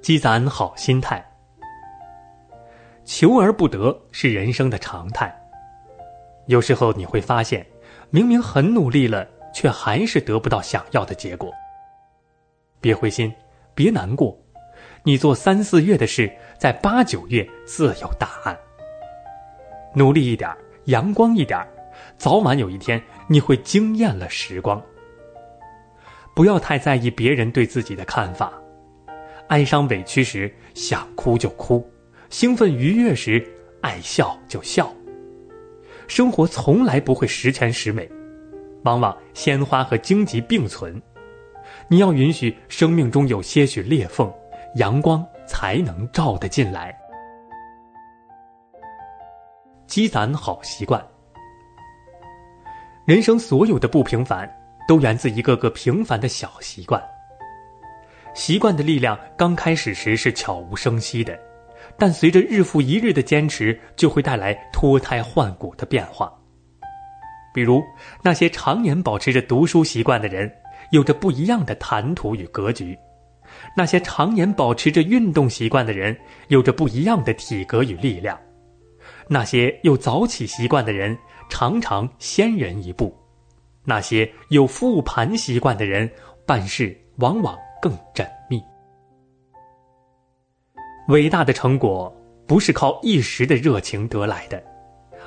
积攒好心态，求而不得是人生的常态。有时候你会发现。明明很努力了，却还是得不到想要的结果。别灰心，别难过，你做三四月的事，在八九月自有答案。努力一点，阳光一点，早晚有一天你会惊艳了时光。不要太在意别人对自己的看法，哀伤委屈时想哭就哭，兴奋愉悦时爱笑就笑。生活从来不会十全十美，往往鲜花和荆棘并存。你要允许生命中有些许裂缝，阳光才能照得进来。积攒好习惯，人生所有的不平凡，都源自一个个平凡的小习惯。习惯的力量刚开始时是悄无声息的。但随着日复一日的坚持，就会带来脱胎换骨的变化。比如，那些常年保持着读书习惯的人，有着不一样的谈吐与格局；那些常年保持着运动习惯的人，有着不一样的体格与力量；那些有早起习惯的人，常常先人一步；那些有复盘习惯的人，办事往往更缜密。伟大的成果不是靠一时的热情得来的，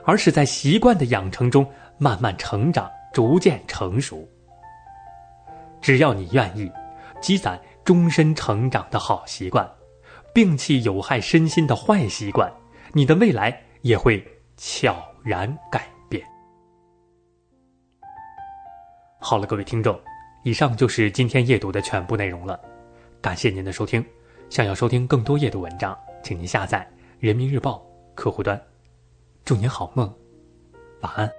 而是在习惯的养成中慢慢成长，逐渐成熟。只要你愿意，积攒终身成长的好习惯，摒弃有害身心的坏习惯，你的未来也会悄然改变。好了，各位听众，以上就是今天夜读的全部内容了，感谢您的收听。想要收听更多夜读文章，请您下载人民日报客户端。祝您好梦，晚安。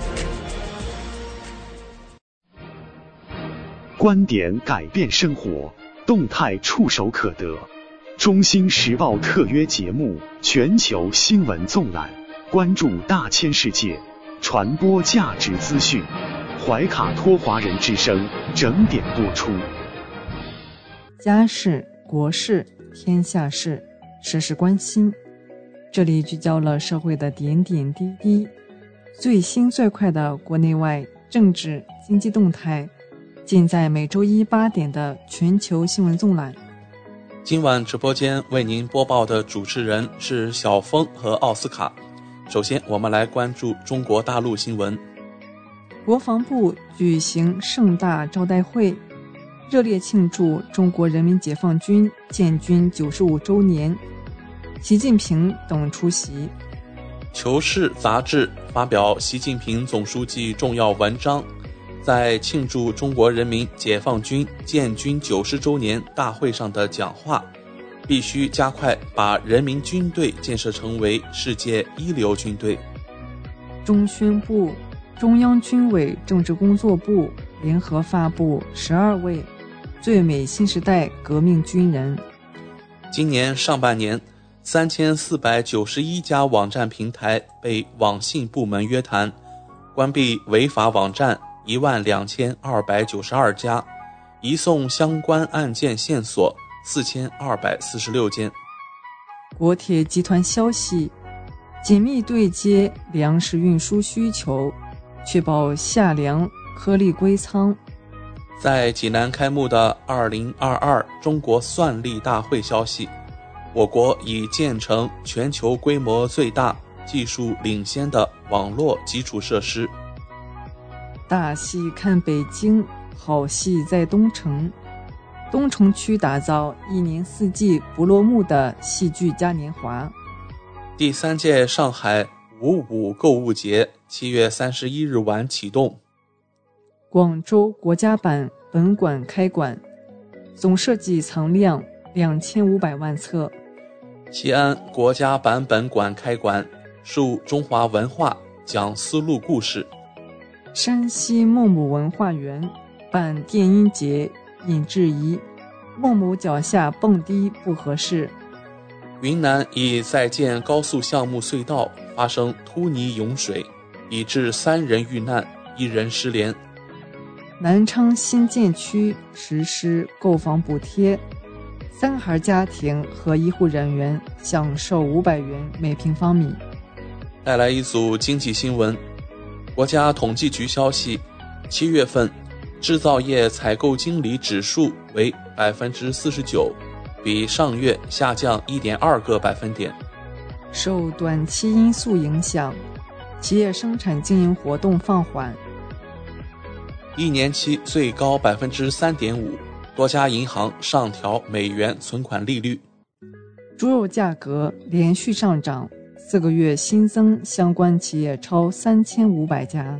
观点改变生活，动态触手可得。中新时报特约节目《全球新闻纵览》，关注大千世界，传播价值资讯。怀卡托华人之声整点播出。家事、国事、天下事，时时关心。这里聚焦了社会的点点滴滴，最新最快的国内外政治经济动态，尽在每周一八点的全球新闻纵览。今晚直播间为您播报的主持人是小峰和奥斯卡。首先，我们来关注中国大陆新闻。国防部举行盛大招待会，热烈庆祝中国人民解放军建军九十五周年。习近平等出席。《求是》杂志发表习近平总书记重要文章。在庆祝中国人民解放军建军九十周年大会上的讲话，必须加快把人民军队建设成为世界一流军队。中宣部、中央军委政治工作部联合发布十二位最美新时代革命军人。今年上半年，三千四百九十一家网站平台被网信部门约谈，关闭违法网站。一万两千二百九十二家，移送相关案件线索四千二百四十六件。国铁集团消息，紧密对接粮食运输需求，确保夏粮颗粒归仓。在济南开幕的二零二二中国算力大会消息，我国已建成全球规模最大、技术领先的网络基础设施。大戏看北京，好戏在东城。东城区打造一年四季不落幕的戏剧嘉年华。第三届上海五五购物节七月三十一日晚启动。广州国家版本馆开馆，总设计藏量两千五百万册。西安国家版本馆开馆，述中华文化，讲丝路故事。山西孟母文化园办电音节引质疑，孟母脚下蹦迪不合适。云南已在建高速项目隧道发生突泥涌水，已致三人遇难，一人失联。南昌新建区实施购房补贴，三孩家庭和医护人员享受五百元每平方米。带来一组经济新闻。国家统计局消息，七月份制造业采购经理指数为百分之四十九，比上月下降一点二个百分点。受短期因素影响，企业生产经营活动放缓。一年期最高百分之三点五，多家银行上调美元存款利率。猪肉价格连续上涨。四个月新增相关企业超三千五百家。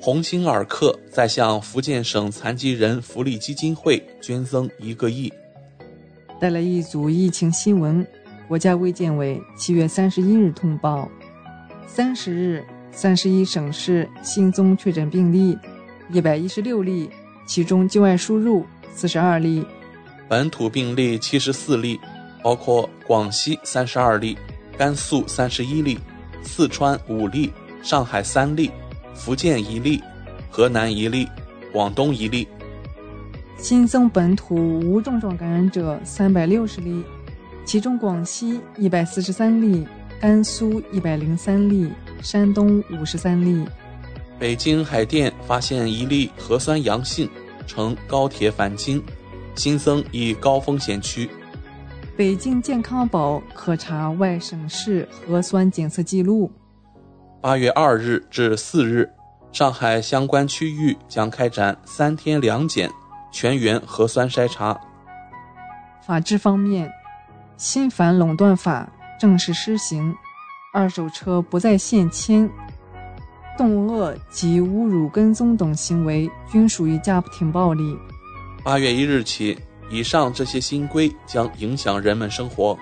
鸿星尔克在向福建省残疾人福利基金会捐赠一个亿。带来一组疫情新闻：国家卫健委七月三十一日通报，三十日三十一省市新增确诊病例一百一十六例，其中境外输入四十二例，本土病例七十四例，包括广西三十二例。甘肃三十一例，四川五例，上海三例，福建一例，河南一例，广东一例。新增本土无症状感染者三百六十例，其中广西一百四十三例，甘肃一百零三例，山东五十三例。北京海淀发现一例核酸阳性，乘高铁返京，新增一高风险区。北京健康宝可查外省市核酸检测记录。八月二日至四日，上海相关区域将开展三天两检，全员核酸筛查。法治方面，新反垄断法正式施行，二手车不再限迁，动物恶及侮辱跟踪等行为均属于家庭暴力。八月一日起。以上这些新规将影响人们生活。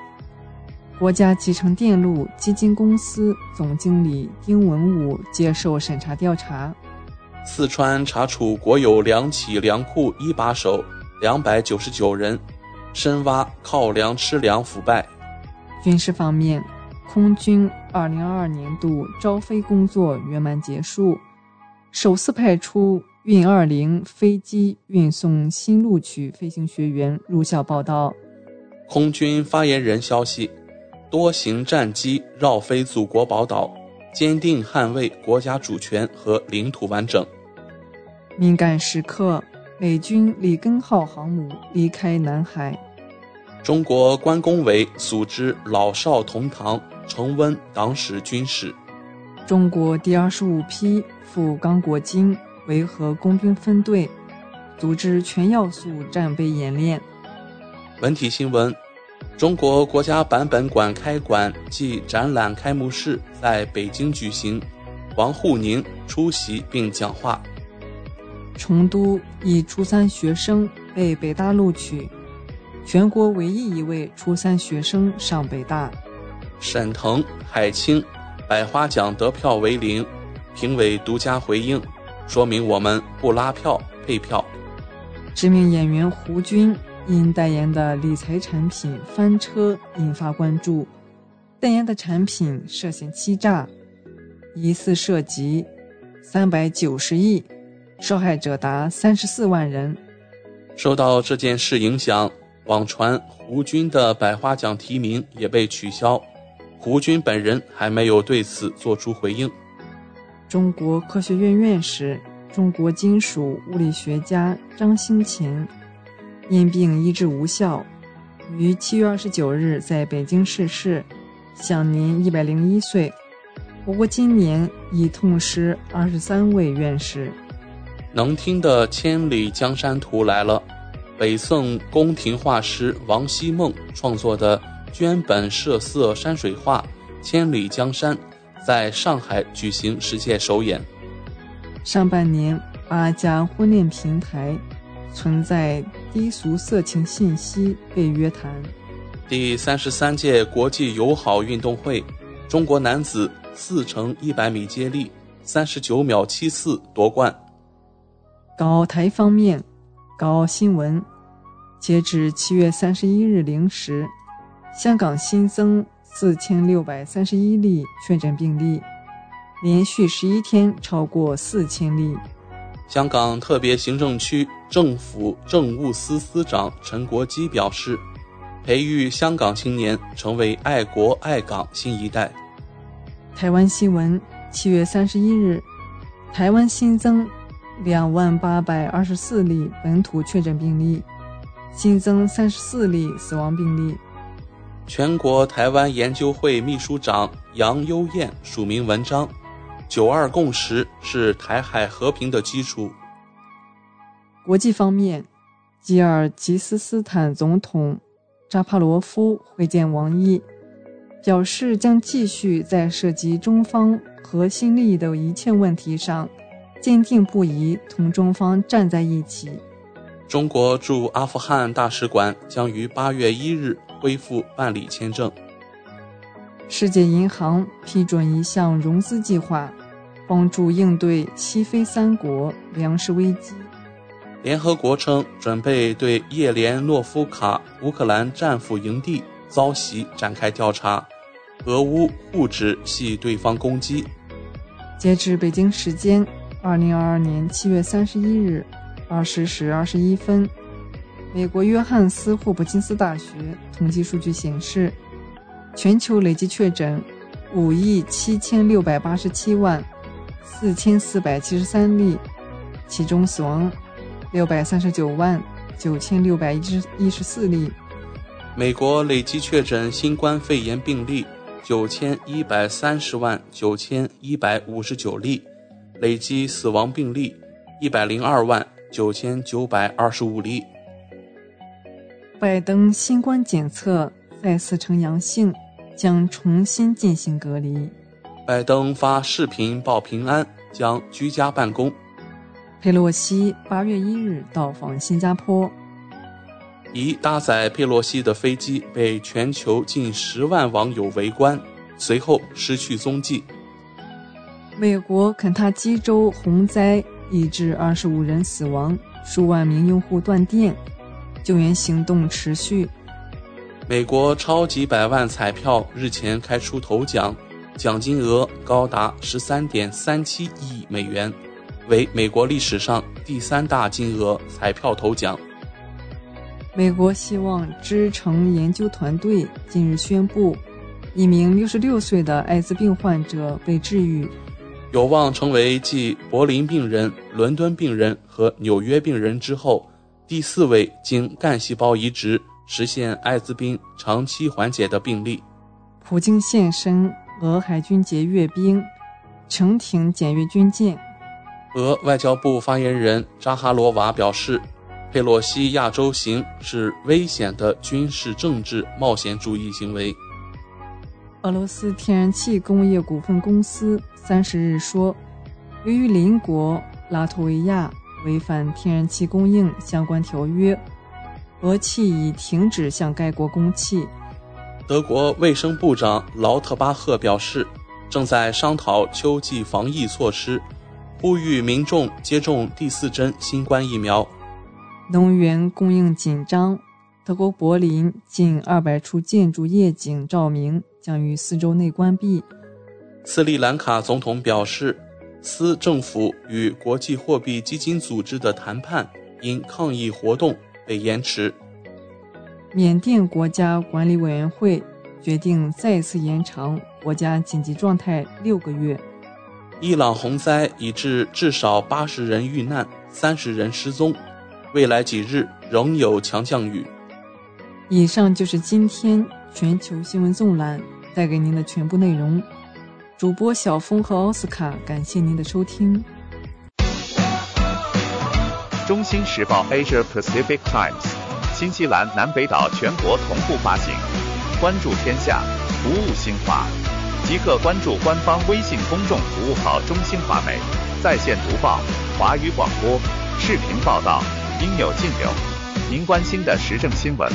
国家集成电路基金公司总经理丁文武接受审查调查。四川查处国有粮企粮库一把手两百九十九人，深挖靠粮吃粮腐败。军事方面，空军二零二二年度招飞工作圆满结束，首次派出运二零飞机运送新录取飞行学员入校报道。空军发言人消息。多型战机绕飞祖国宝岛，坚定捍卫国家主权和领土完整。敏感时刻，美军里根号航母离开南海。中国关工委组织老少同堂重温党史军史。中国第二十五批赴刚果金维和工兵分队组织全要素战备演练。文体新闻。中国国家版本馆开馆暨展览开幕式在北京举行，王沪宁出席并讲话。成都一初三学生被北大录取，全国唯一一位初三学生上北大。沈腾、海清，百花奖得票为零，评委独家回应，说明我们不拉票配票。知名演员胡军。因代言的理财产品翻车引发关注，代言的产品涉嫌欺诈，疑似涉及三百九十亿，受害者达三十四万人。受到这件事影响，网传胡军的百花奖提名也被取消，胡军本人还没有对此作出回应。中国科学院院士、中国金属物理学家张兴乾。因病医治无效，于七月二十九日在北京逝世，享年一百零一岁。我国今年已痛失二十三位院士。能听的《千里江山图》来了，北宋宫廷画师王希孟创作的绢本设色山水画《千里江山》在上海举行世界首演。上半年，八家婚恋平台。存在低俗色情信息被约谈。第三十三届国际友好运动会，中国男子四乘一百米接力三十九秒七四夺冠。港澳台方面，港澳新闻，截至七月三十一日零时，香港新增四千六百三十一例确诊病例，连续十一天超过四千例。香港特别行政区政府政务司司长陈国基表示，培育香港青年成为爱国爱港新一代。台湾新闻：七月三十一日，台湾新增两万八百二十四例本土确诊病例，新增三十四例死亡病例。全国台湾研究会秘书长杨优燕署名文章。九二共识是台海和平的基础。国际方面，吉尔吉斯斯坦总统扎帕罗夫会见王毅，表示将继续在涉及中方核心利益的一切问题上，坚定不移同中方站在一起。中国驻阿富汗大使馆将于八月一日恢复办理签证。世界银行批准一项融资计划。帮助应对西非三国粮食危机。联合国称准备对叶连诺夫卡乌克兰战俘营地遭袭展开调查，俄乌互指系对方攻击。截至北京时间二零二二年七月三十一日二十时二十一分，美国约翰斯霍普金斯大学统计数据显示，全球累计确诊五亿七千六百八十七万。四千四百七十三例，其中死亡六百三十九万九千六百一十一十四例。美国累计确诊新冠肺炎病例九千一百三十万九千一百五十九例，累计死亡病例一百零二万九千九百二十五例。拜登新冠检测再次呈阳性，将重新进行隔离。拜登发视频报平安，将居家办公。佩洛西八月一日到访新加坡。一搭载佩洛西的飞机被全球近十万网友围观，随后失去踪迹。美国肯塔基州洪灾，已致二十五人死亡，数万名用户断电，救援行动持续。美国超级百万彩票日前开出头奖，奖金额高达十三点三七亿美元，为美国历史上第三大金额彩票头奖。美国希望之城研究团队近日宣布，一名六十六岁的艾滋病患者被治愈。有望成为继柏林病人、伦敦病人和纽约病人之后第四位经干细胞移植实现艾滋病长期缓解的病例。普京现身，俄海军节阅兵，乘艇检阅军舰。俄外交部发言人扎哈罗娃表示，佩洛西亚洲行是危险的军事政治冒险主义行为。俄罗斯天然气工业股份公司。三十日说，由于邻国拉脱维亚违反天然气供应相关条约，俄气已停止向该国供气。德国卫生部长劳特巴赫表示，正在商讨秋季防疫措施，呼吁民众接种第四针新冠疫苗。能源供应紧张，德国柏林近二百处建筑夜景照明将于四周内关闭。斯里兰卡总统表示，斯政府与国际货币基金组织的谈判因抗议活动被延迟。缅甸国家管理委员会决定再次延长国家紧急状态六个月。伊朗洪灾已致至少八十人遇难，三十人失踪，未来几日仍有强降雨。以上就是今天全球新闻纵览带给您的全部内容。主播小峰和奥斯卡，感谢您的收听。中新时报 Asia Pacific Times，新西兰南北岛全国同步发行。关注天下，服务新华，即刻关注官方微信公众服务号“中新华媒”，在线读报、华语广播、视频报道，应有尽有。您关心的时政新闻，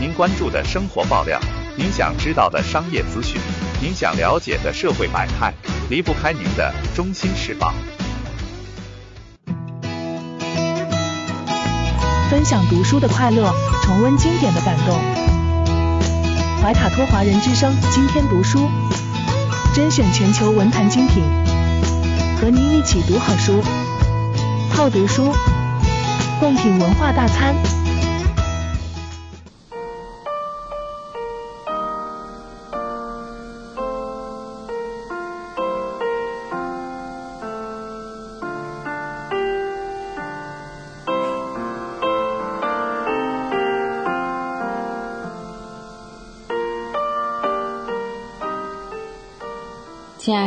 您关注的生活爆料，您想知道的商业资讯。您想了解的社会百态，离不开您的《中心时报》。分享读书的快乐，重温经典的感动。怀卡托华人之声今天读书，甄选全球文坛精品，和您一起读好书，好读书，共品文化大餐。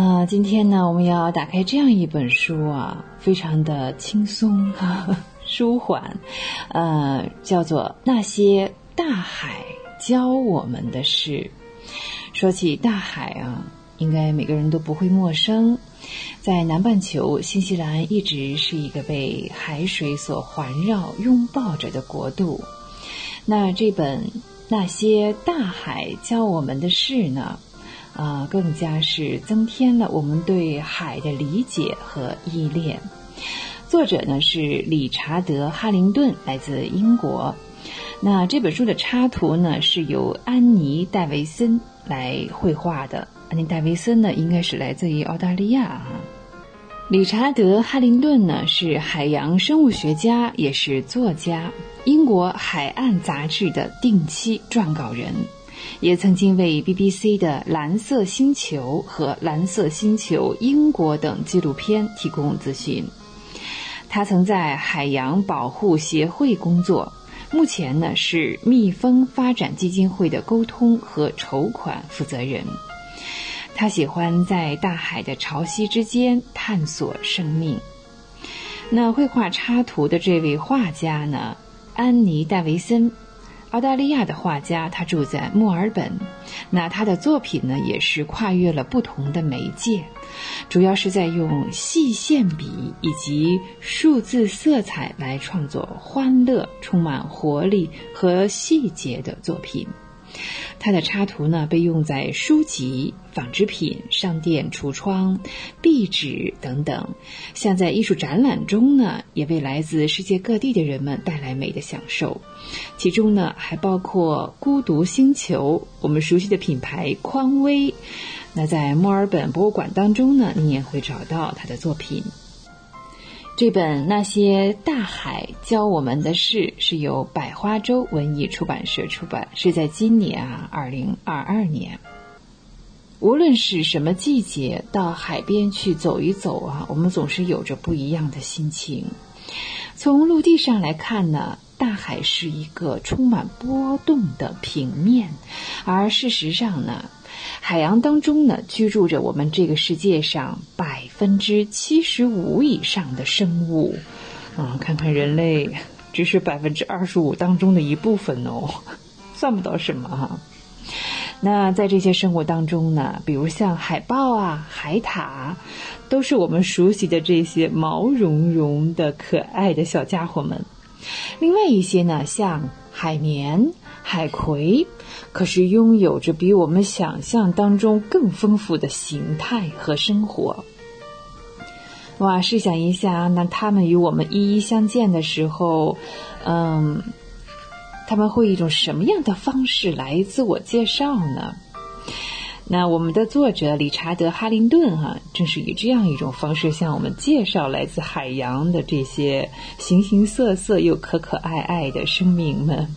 啊，今天呢，我们要打开这样一本书啊，非常的轻松舒缓，呃，叫做《那些大海教我们的事》。说起大海啊，应该每个人都不会陌生。在南半球，新西兰一直是一个被海水所环绕、拥抱着的国度。那这本《那些大海教我们的事》呢？啊，更加是增添了我们对海的理解和依恋。作者呢是理查德·哈林顿，来自英国。那这本书的插图呢是由安妮·戴维森来绘画的。安妮·戴维森呢应该是来自于澳大利亚啊。理查德·哈林顿呢是海洋生物学家，也是作家，英国海岸杂志的定期撰稿人。也曾经为 BBC 的《蓝色星球》和《蓝色星球英国》等纪录片提供咨询。他曾在海洋保护协会工作，目前呢是蜜蜂发展基金会的沟通和筹款负责人。他喜欢在大海的潮汐之间探索生命。那绘画插图的这位画家呢，安妮·戴维森。澳大利亚的画家，他住在墨尔本。那他的作品呢，也是跨越了不同的媒介，主要是在用细线笔以及数字色彩来创作欢乐、充满活力和细节的作品。它的插图呢，被用在书籍、纺织品、商店橱窗、壁纸等等，像在艺术展览中呢，也为来自世界各地的人们带来美的享受。其中呢，还包括孤独星球，我们熟悉的品牌匡威。那在墨尔本博物馆当中呢，你也会找到他的作品。这本《那些大海教我们的事》是由百花洲文艺出版社出版，是在今年啊，二零二二年。无论是什么季节，到海边去走一走啊，我们总是有着不一样的心情。从陆地上来看呢，大海是一个充满波动的平面，而事实上呢。海洋当中呢，居住着我们这个世界上百分之七十五以上的生物，啊，看看人类只是百分之二十五当中的一部分哦，算不到什么哈。那在这些生物当中呢，比如像海豹啊、海獭，都是我们熟悉的这些毛茸茸的可爱的小家伙们。另外一些呢，像海绵、海葵。可是拥有着比我们想象当中更丰富的形态和生活。哇，试想一下，那他们与我们一一相见的时候，嗯，他们会以一种什么样的方式来自我介绍呢？那我们的作者理查德·哈林顿哈，正是以这样一种方式向我们介绍来自海洋的这些形形色色又可可爱爱的生命们。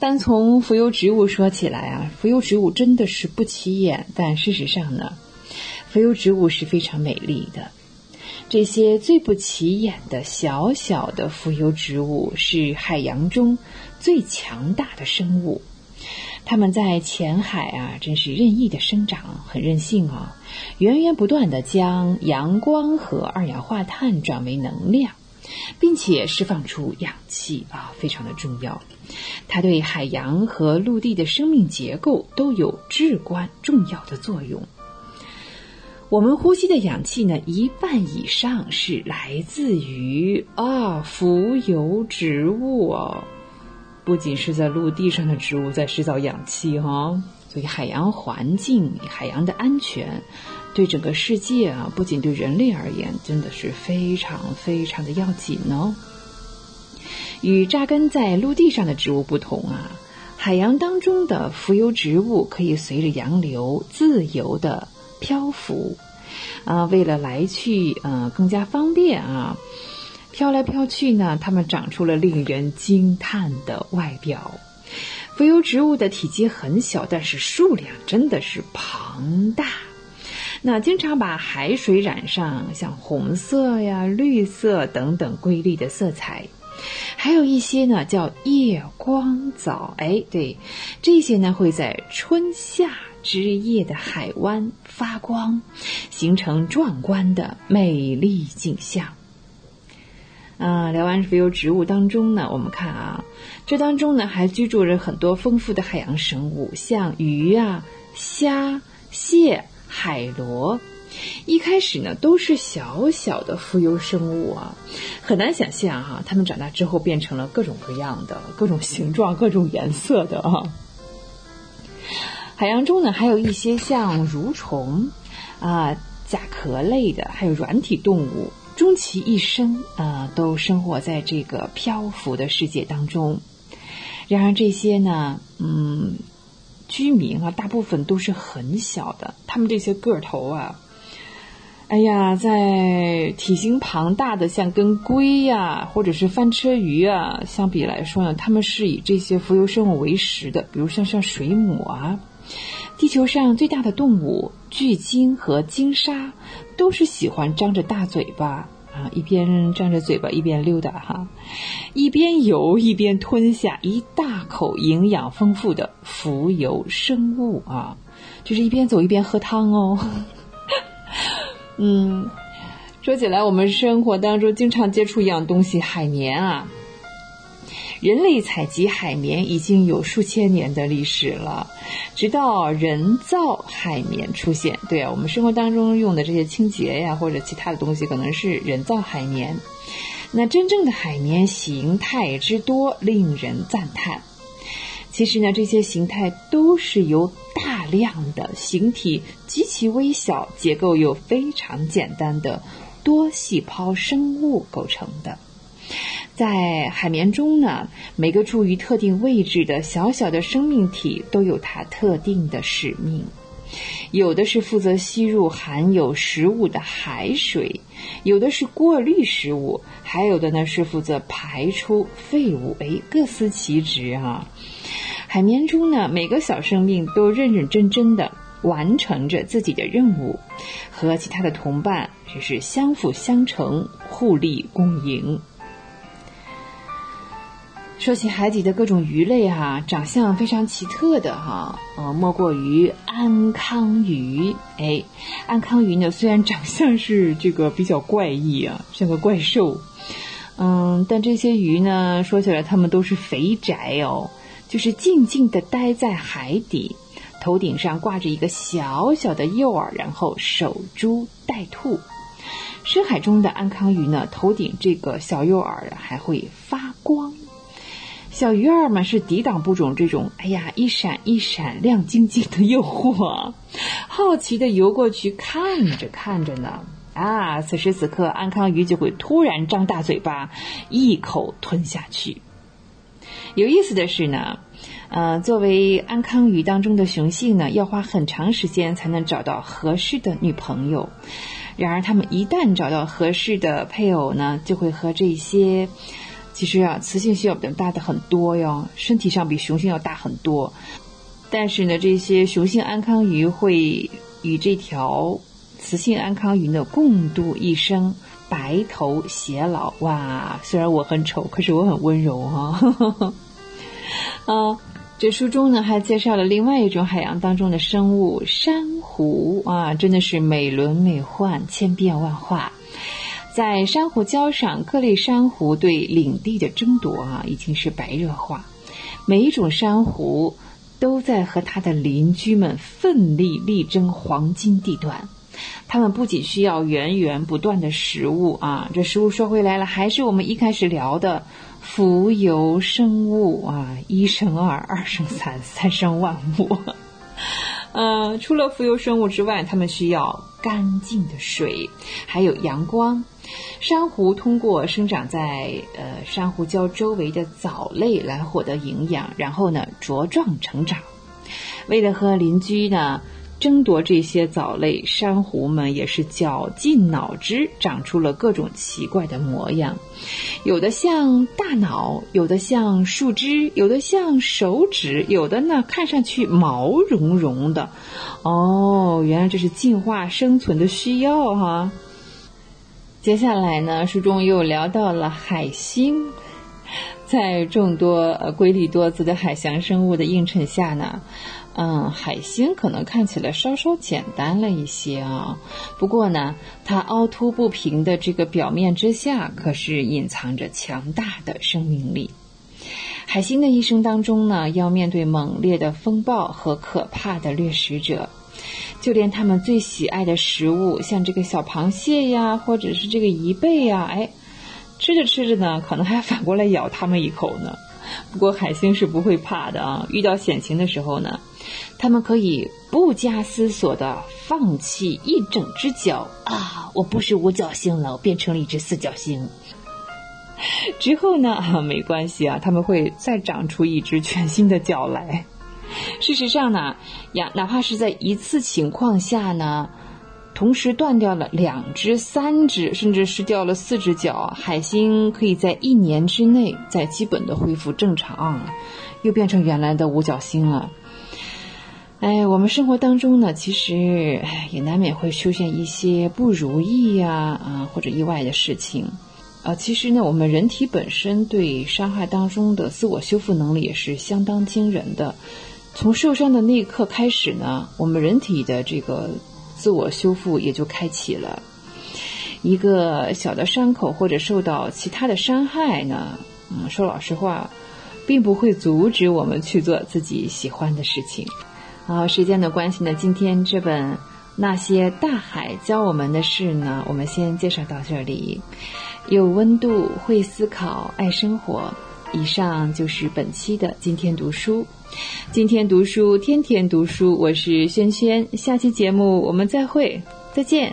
单从浮游植物说起来啊，浮游植物真的是不起眼，但事实上呢，浮游植物是非常美丽的。这些最不起眼的小小的浮游植物是海洋中最强大的生物，它们在浅海啊，真是任意的生长，很任性啊，源源不断的将阳光和二氧化碳转为能量。并且释放出氧气啊，非常的重要。它对海洋和陆地的生命结构都有至关重要的作用。我们呼吸的氧气呢，一半以上是来自于啊浮游植物哦。不仅是在陆地上的植物在制造氧气哈，所以海洋环境、海洋的安全。对整个世界啊，不仅对人类而言，真的是非常非常的要紧哦。与扎根在陆地上的植物不同啊，海洋当中的浮游植物可以随着洋流自由的漂浮啊。为了来去呃更加方便啊，飘来飘去呢，它们长出了令人惊叹的外表。浮游植物的体积很小，但是数量真的是庞大。那经常把海水染上像红色呀、绿色等等瑰丽的色彩，还有一些呢叫夜光藻。哎，对，这些呢会在春夏之夜的海湾发光，形成壮观的美丽景象。啊，聊完浮游植物当中呢，我们看啊，这当中呢还居住着很多丰富的海洋生物，像鱼啊、虾、蟹。海螺一开始呢都是小小的浮游生物啊，很难想象哈，它们长大之后变成了各种各样的、各种形状、各种颜色的啊。海洋中呢还有一些像蠕虫啊、甲壳类的，还有软体动物，终其一生啊都生活在这个漂浮的世界当中。然而这些呢，嗯。居民啊，大部分都是很小的。他们这些个头啊，哎呀，在体型庞大的像跟龟呀，或者是翻车鱼啊相比来说呢，他们是以这些浮游生物为食的。比如像像水母啊，地球上最大的动物巨鲸和鲸鲨，都是喜欢张着大嘴巴啊，一边张着嘴巴一边溜达哈，一边游一边吞下一大口营养丰富的浮游生物啊，就是一边走一边喝汤哦。嗯，说起来，我们生活当中经常接触一样东西——海绵啊。人类采集海绵已经有数千年的历史了，直到人造海绵出现。对啊，我们生活当中用的这些清洁呀或者其他的东西，可能是人造海绵。那真正的海绵形态之多，令人赞叹。其实呢，这些形态都是由大量的形体极其微小、结构又非常简单的多细胞生物构成的。在海绵中呢，每个处于特定位置的小小的生命体都有它特定的使命，有的是负责吸入含有食物的海水，有的是过滤食物，还有的呢是负责排出废物。哎，各司其职啊！海绵中呢，每个小生命都认认真真的完成着自己的任务，和其他的同伴只是相辅相成、互利共赢。说起海底的各种鱼类哈，长相非常奇特的哈，呃，莫过于安康鱼。哎，安康鱼呢，虽然长相是这个比较怪异啊，像个怪兽，嗯，但这些鱼呢，说起来它们都是肥宅哦，就是静静地待在海底，头顶上挂着一个小小的诱饵，然后守株待兔。深海中的安康鱼呢，头顶这个小诱饵还会发光。小鱼儿们是抵挡不住这种哎呀一闪一闪亮晶晶的诱惑，好奇的游过去看着看着呢啊！此时此刻，安康鱼就会突然张大嘴巴，一口吞下去。有意思的是呢，呃，作为安康鱼当中的雄性呢，要花很长时间才能找到合适的女朋友。然而，他们一旦找到合适的配偶呢，就会和这些。其实啊，雌性需要比大的很多哟，身体上比雄性要大很多。但是呢，这些雄性安康鱼会与这条雌性安康鱼呢共度一生，白头偕老。哇，虽然我很丑，可是我很温柔哈。啊，这书中呢还介绍了另外一种海洋当中的生物——珊瑚啊，真的是美轮美奂，千变万化。在珊瑚礁上，各类珊瑚对领地的争夺啊，已经是白热化。每一种珊瑚都在和它的邻居们奋力力争黄金地段。它们不仅需要源源不断的食物啊，这食物说回来了，还是我们一开始聊的浮游生物啊，一生二，二生三，三生万物。呃，除了浮游生物之外，它们需要干净的水，还有阳光。珊瑚通过生长在呃珊瑚礁周围的藻类来获得营养，然后呢茁壮成长。为了和邻居呢争夺这些藻类，珊瑚们也是绞尽脑汁，长出了各种奇怪的模样，有的像大脑，有的像树枝，有的像手指，有的呢看上去毛茸茸的。哦，原来这是进化生存的需要哈。接下来呢，书中又聊到了海星，在众多呃瑰丽多姿的海洋生物的映衬下呢，嗯，海星可能看起来稍稍简单了一些啊。不过呢，它凹凸不平的这个表面之下，可是隐藏着强大的生命力。海星的一生当中呢，要面对猛烈的风暴和可怕的掠食者。就连他们最喜爱的食物，像这个小螃蟹呀，或者是这个贻贝呀，哎，吃着吃着呢，可能还反过来咬他们一口呢。不过海星是不会怕的啊，遇到险情的时候呢，他们可以不加思索地放弃一整只脚啊，我不是五角星了，我变成了一只四角星。之后呢，没关系啊，他们会再长出一只全新的脚来。事实上呢，呀，哪怕是在一次情况下呢，同时断掉了两只、三只，甚至是掉了四只脚，海星可以在一年之内再基本的恢复正常，又变成原来的五角星了。哎，我们生活当中呢，其实也难免会出现一些不如意呀啊或者意外的事情。呃，其实呢，我们人体本身对伤害当中的自我修复能力也是相当惊人的。从受伤的那一刻开始呢，我们人体的这个自我修复也就开启了。一个小的伤口或者受到其他的伤害呢，嗯，说老实话，并不会阻止我们去做自己喜欢的事情。好，时间的关系呢，今天这本《那些大海教我们的事》呢，我们先介绍到这里。有温度，会思考，爱生活。以上就是本期的今天读书。今天读书，天天读书。我是萱萱，下期节目我们再会，再见。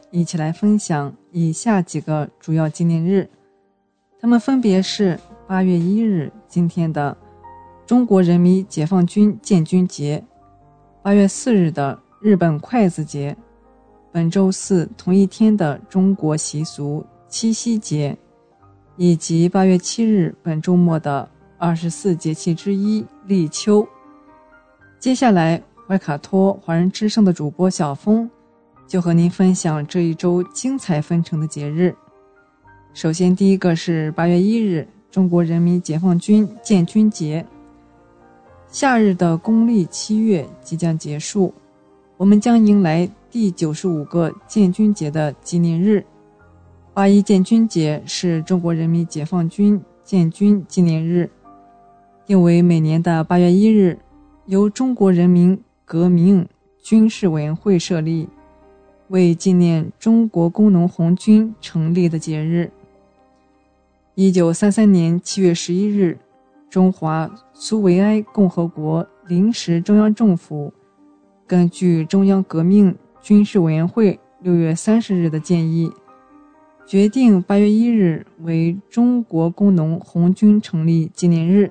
一起来分享以下几个主要纪念日，他们分别是八月一日今天的中国人民解放军建军节，八月四日的日本筷子节，本周四同一天的中国习俗七夕节，以及八月七日本周末的二十四节气之一立秋。接下来。怀卡托华人之声的主播小峰，就和您分享这一周精彩纷呈的节日。首先，第一个是八月一日，中国人民解放军建军节。夏日的公历七月即将结束，我们将迎来第九十五个建军节的纪念日。八一建军节是中国人民解放军建军纪念日，定为每年的八月一日，由中国人民。革命军事委员会设立，为纪念中国工农红军成立的节日。一九三三年七月十一日，中华苏维埃共和国临时中央政府根据中央革命军事委员会六月三十日的建议，决定八月一日为中国工农红军成立纪念日。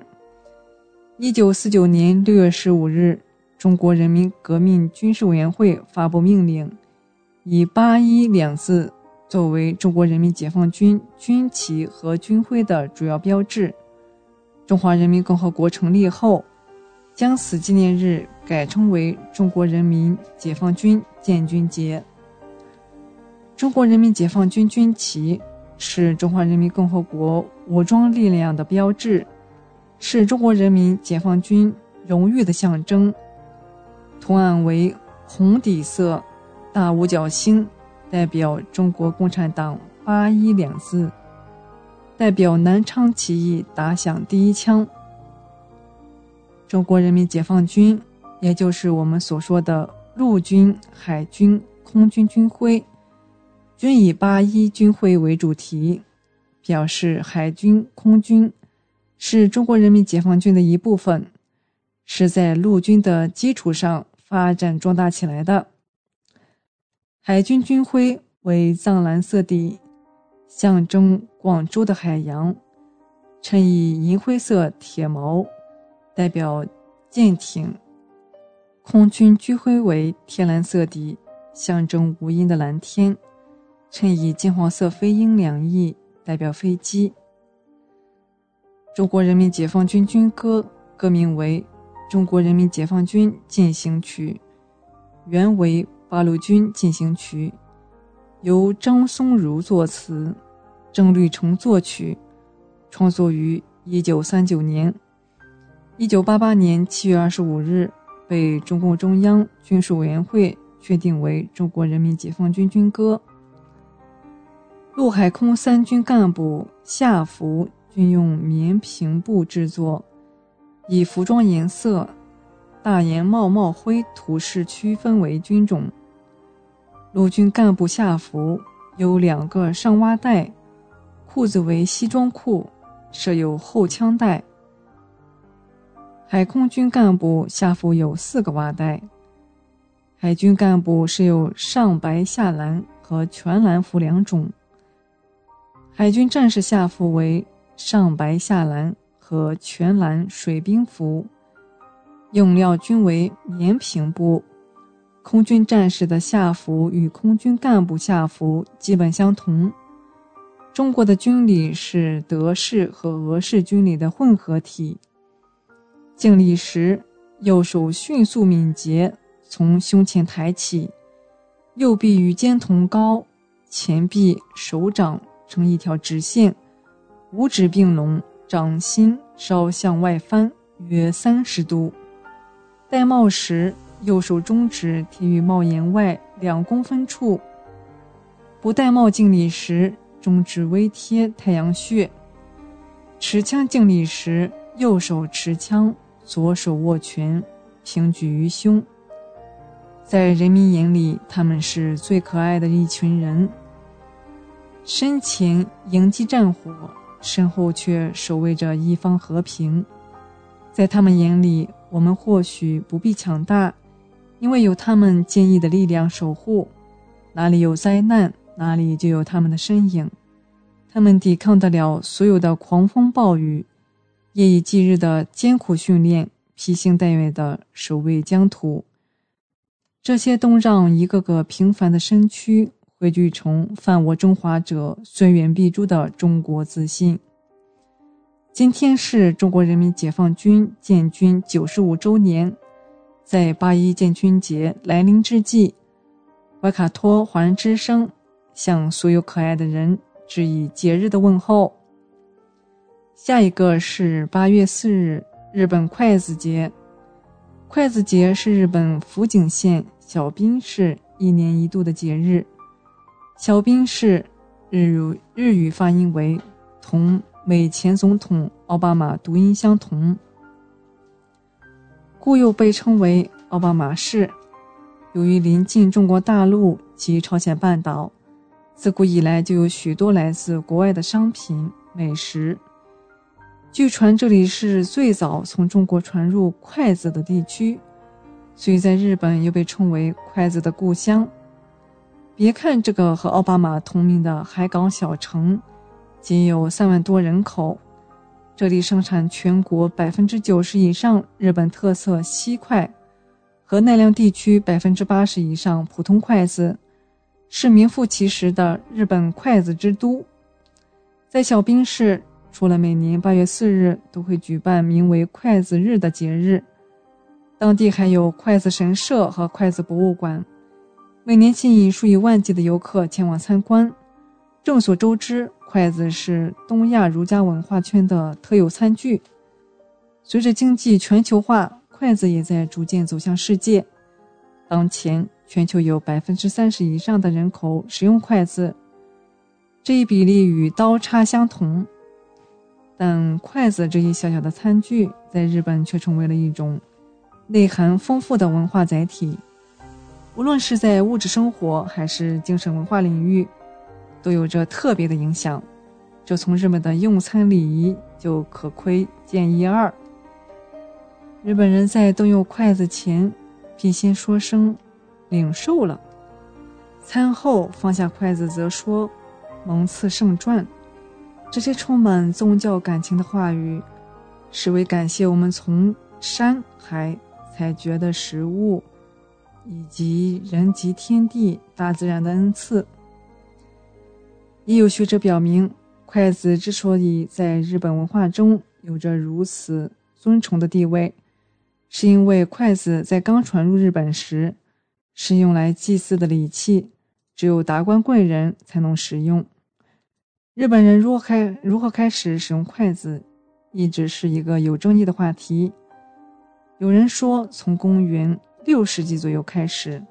一九四九年六月十五日。中国人民革命军事委员会发布命令，以“八一”两字作为中国人民解放军军旗和军徽的主要标志。中华人民共和国成立后，将此纪念日改称为中国人民解放军建军节。中国人民解放军军旗是中华人民共和国武装力量的标志，是中国人民解放军荣誉的象征。图案为红底色，大五角星，代表中国共产党“八一”两字，代表南昌起义打响第一枪。中国人民解放军，也就是我们所说的陆军、海军、空军军徽，均以“八一”军徽为主题，表示海军、空军是中国人民解放军的一部分，是在陆军的基础上。发展壮大起来的海军军徽为藏蓝色底，象征广州的海洋，衬以银灰色铁锚，代表舰艇。空军军徽为天蓝色底，象征无垠的蓝天，衬以金黄色飞鹰两翼，代表飞机。中国人民解放军军歌歌名为。中国人民解放军进行曲，原为八路军进行曲，由张松如作词，郑律成作曲，创作于一九三九年。一九八八年七月二十五日，被中共中央军事委员会确定为中国人民解放军军歌。陆海空三军干部下服均用棉平布制作，以服装颜色大檐帽帽灰图式区分为军种。陆军干部下服有两个上挖带，裤子为西装裤，设有后枪带。海空军干部下服有四个袜带。海军干部是有上白下蓝和全蓝服两种。海军战士下服为上白下蓝和全蓝水兵服，用料均为棉平布。空军战士的下服与空军干部下服基本相同。中国的军礼是德式和俄式军礼的混合体。敬礼时，右手迅速敏捷，从胸前抬起，右臂与肩同高，前臂、手掌。成一条直线，五指并拢，掌心稍向外翻约三十度。戴帽时，右手中指贴于帽檐外两公分处。不戴帽敬礼时，中指微贴太阳穴。持枪敬礼时，右手持枪，左手握拳，平举于胸。在人民眼里，他们是最可爱的一群人。身前迎击战火，身后却守卫着一方和平。在他们眼里，我们或许不必强大，因为有他们坚毅的力量守护。哪里有灾难，哪里就有他们的身影。他们抵抗得了所有的狂风暴雨，夜以继日的艰苦训练，披星戴月的守卫疆土。这些都让一个个平凡的身躯。汇聚成犯我中华者虽远必诛的中国自信。今天是中国人民解放军建军九十五周年，在八一建军节来临之际，怀卡托华人之声向所有可爱的人致以节日的问候。下一个是八月四日，日本筷子节。筷子节是日本福井县小滨市一年一度的节日。小滨市日语日语发音为同美前总统奥巴马读音相同，故又被称为奥巴马市。由于临近中国大陆及朝鲜半岛，自古以来就有许多来自国外的商品美食。据传这里是最早从中国传入筷子的地区，所以在日本又被称为筷子的故乡。别看这个和奥巴马同名的海港小城，仅有三万多人口，这里生产全国百分之九十以上日本特色西筷，和奈良地区百分之八十以上普通筷子，是名副其实的日本筷子之都。在小滨市，除了每年八月四日都会举办名为筷子日的节日，当地还有筷子神社和筷子博物馆。每年吸引数以万计的游客前往参观。众所周知，筷子是东亚儒家文化圈的特有餐具。随着经济全球化，筷子也在逐渐走向世界。当前，全球有百分之三十以上的人口使用筷子，这一比例与刀叉相同。但筷子这一小小的餐具，在日本却成为了一种内涵丰富的文化载体。无论是在物质生活还是精神文化领域，都有着特别的影响。这从日本的用餐礼仪就可窥见一二。日本人在动用筷子前，必先说声“领受了”，餐后放下筷子则说“蒙赐圣传”。这些充满宗教感情的话语，是为感谢我们从山海采掘的食物。以及人及天地大自然的恩赐。也有学者表明，筷子之所以在日本文化中有着如此尊崇的地位，是因为筷子在刚传入日本时是用来祭祀的礼器，只有达官贵人才能使用。日本人如何开如何开始使用筷子，一直是一个有争议的话题。有人说，从公元六世纪左右开始，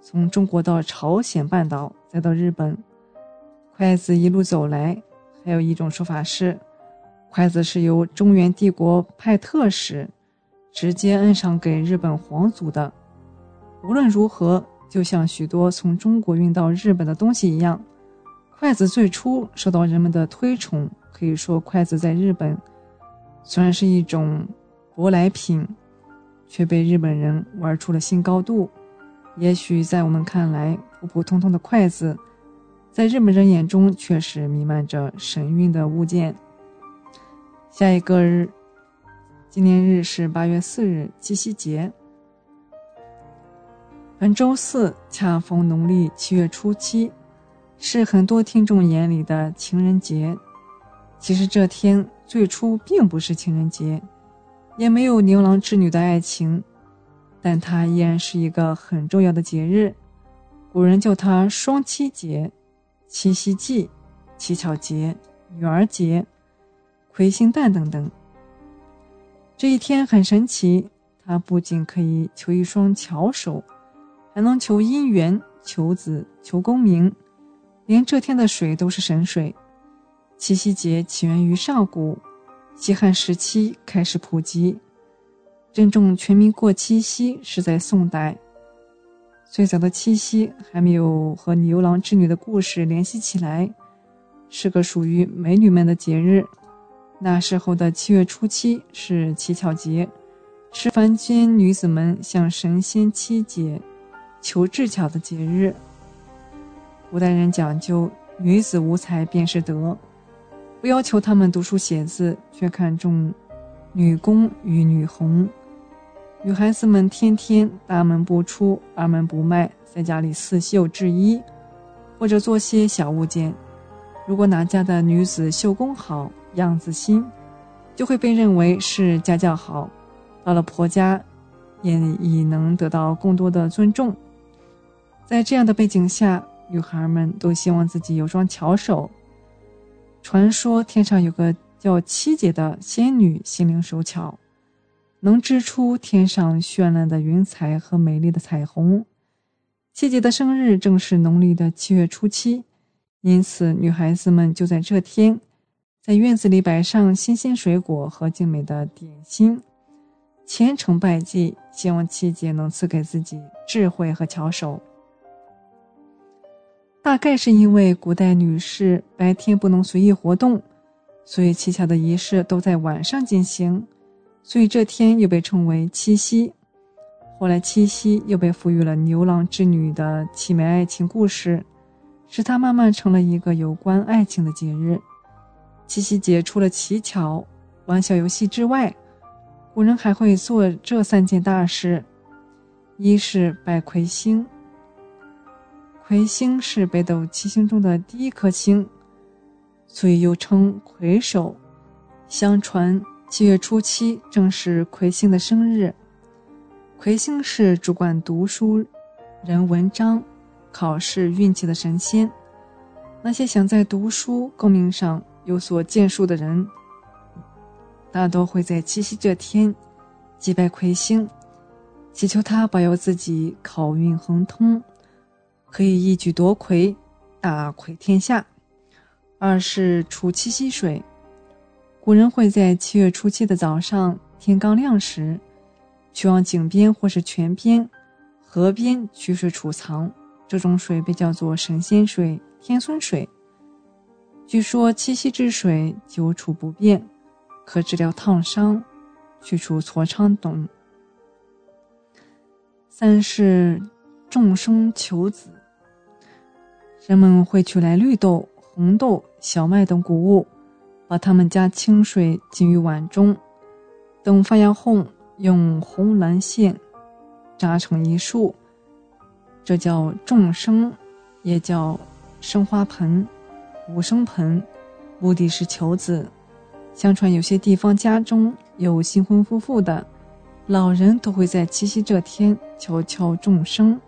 从中国到朝鲜半岛，再到日本，筷子一路走来。还有一种说法是，筷子是由中原帝国派特使直接摁上给日本皇族的。无论如何，就像许多从中国运到日本的东西一样，筷子最初受到人们的推崇。可以说，筷子在日本虽然是一种舶来品。却被日本人玩出了新高度。也许在我们看来普普通通的筷子，在日本人眼中却是弥漫着神韵的物件。下一个日纪念日是八月四日，七夕节。本周四恰逢农历七月初七，是很多听众眼里的情人节。其实这天最初并不是情人节。也没有牛郎织女的爱情，但它依然是一个很重要的节日。古人叫它双七节、七夕祭、乞巧节、女儿节、魁星诞等等。这一天很神奇，它不仅可以求一双巧手，还能求姻缘、求子、求功名，连这天的水都是神水。七夕节起源于上古。西汉时期开始普及，真正全民过七夕是在宋代。最早的七夕还没有和牛郎织女的故事联系起来，是个属于美女们的节日。那时候的七月初七是乞巧节，是凡间女子们向神仙七姐求智巧的节日。古代人讲究女子无才便是德。不要求她们读书写字，却看重女工与女红。女孩子们天天大门不出，二门不迈，在家里刺绣制衣，或者做些小物件。如果哪家的女子绣工好，样子新，就会被认为是家教好，到了婆家，也已能得到更多的尊重。在这样的背景下，女孩们都希望自己有双巧手。传说天上有个叫七姐的仙女，心灵手巧，能织出天上绚烂的云彩和美丽的彩虹。七姐的生日正是农历的七月初七，因此女孩子们就在这天，在院子里摆上新鲜水果和精美的点心，虔诚拜祭，希望七姐能赐给自己智慧和巧手。大概是因为古代女士白天不能随意活动，所以乞巧的仪式都在晚上进行，所以这天又被称为七夕。后来七夕又被赋予了牛郎织女的凄美爱情故事，使它慢慢成了一个有关爱情的节日。七夕节除了乞巧、玩小游戏之外，古人还会做这三件大事：一是拜魁星。魁星是北斗七星中的第一颗星，所以又称魁首。相传七月初七正是魁星的生日。魁星是主管读书人文章、考试运气的神仙。那些想在读书功名上有所建树的人，大多会在七夕这天祭拜魁星，祈求他保佑自己考运亨通。可以一举夺魁，大魁天下。二是除七夕水，古人会在七月初七的早上天刚亮时，去往井边或是泉边、河边取水储藏。这种水被叫做神仙水、天孙水。据说七夕之水久储不变，可治疗烫伤、去除痤疮等。三是众生求子。人们会取来绿豆、红豆、小麦等谷物，把它们加清水浸于碗中，等发芽后，用红蓝线扎成一束，这叫众生，也叫生花盆、五生盆，目的是求子。相传有些地方家中有新婚夫妇的，老人都会在七夕这天悄悄众生，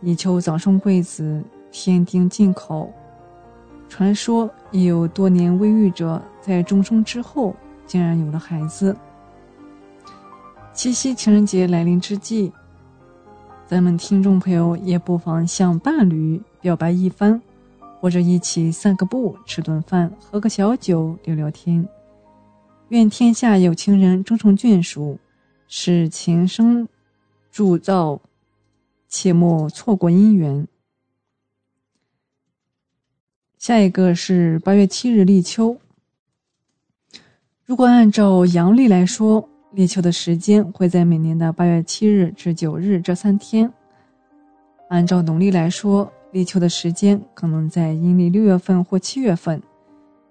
以求早生贵子。天丁进口。传说也有多年未育者在终生之后竟然有了孩子。七夕情人节来临之际，咱们听众朋友也不妨向伴侣表白一番，或者一起散个步、吃顿饭、喝个小酒、聊聊天。愿天下有情人终成眷属，使情生铸造，切莫错过姻缘。下一个是八月七日立秋。如果按照阳历来说，立秋的时间会在每年的八月七日至九日这三天。按照农历来说，立秋的时间可能在阴历六月份或七月份。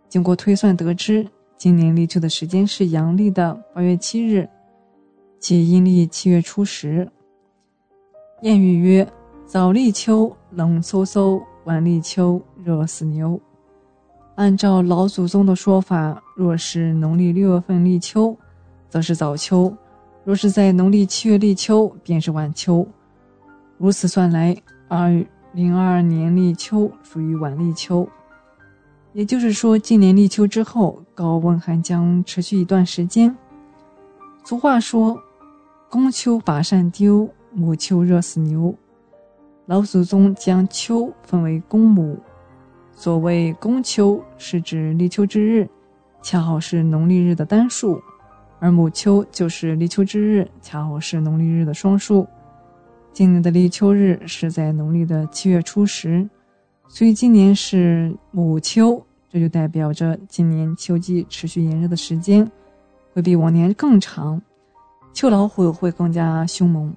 经过推算得知，今年立秋的时间是阳历的八月七日，即阴历七月初十。谚语曰：“早立秋冷飕飕，晚立秋热死牛。”按照老祖宗的说法，若是农历六月份立秋，则是早秋；若是在农历七月立秋，便是晚秋。如此算来，二零二二年立秋属于晚立秋。也就是说，今年立秋之后，高温还将持续一段时间。俗话说：“公秋把扇丢，母秋热死牛。”老祖宗将秋分为公母。所谓公秋，是指立秋之日，恰好是农历日的单数。而母秋就是立秋之日，恰好是农历日的双数。今年的立秋日是在农历的七月初十，所以今年是母秋，这就代表着今年秋季持续炎热的时间会比往年更长，秋老虎会更加凶猛。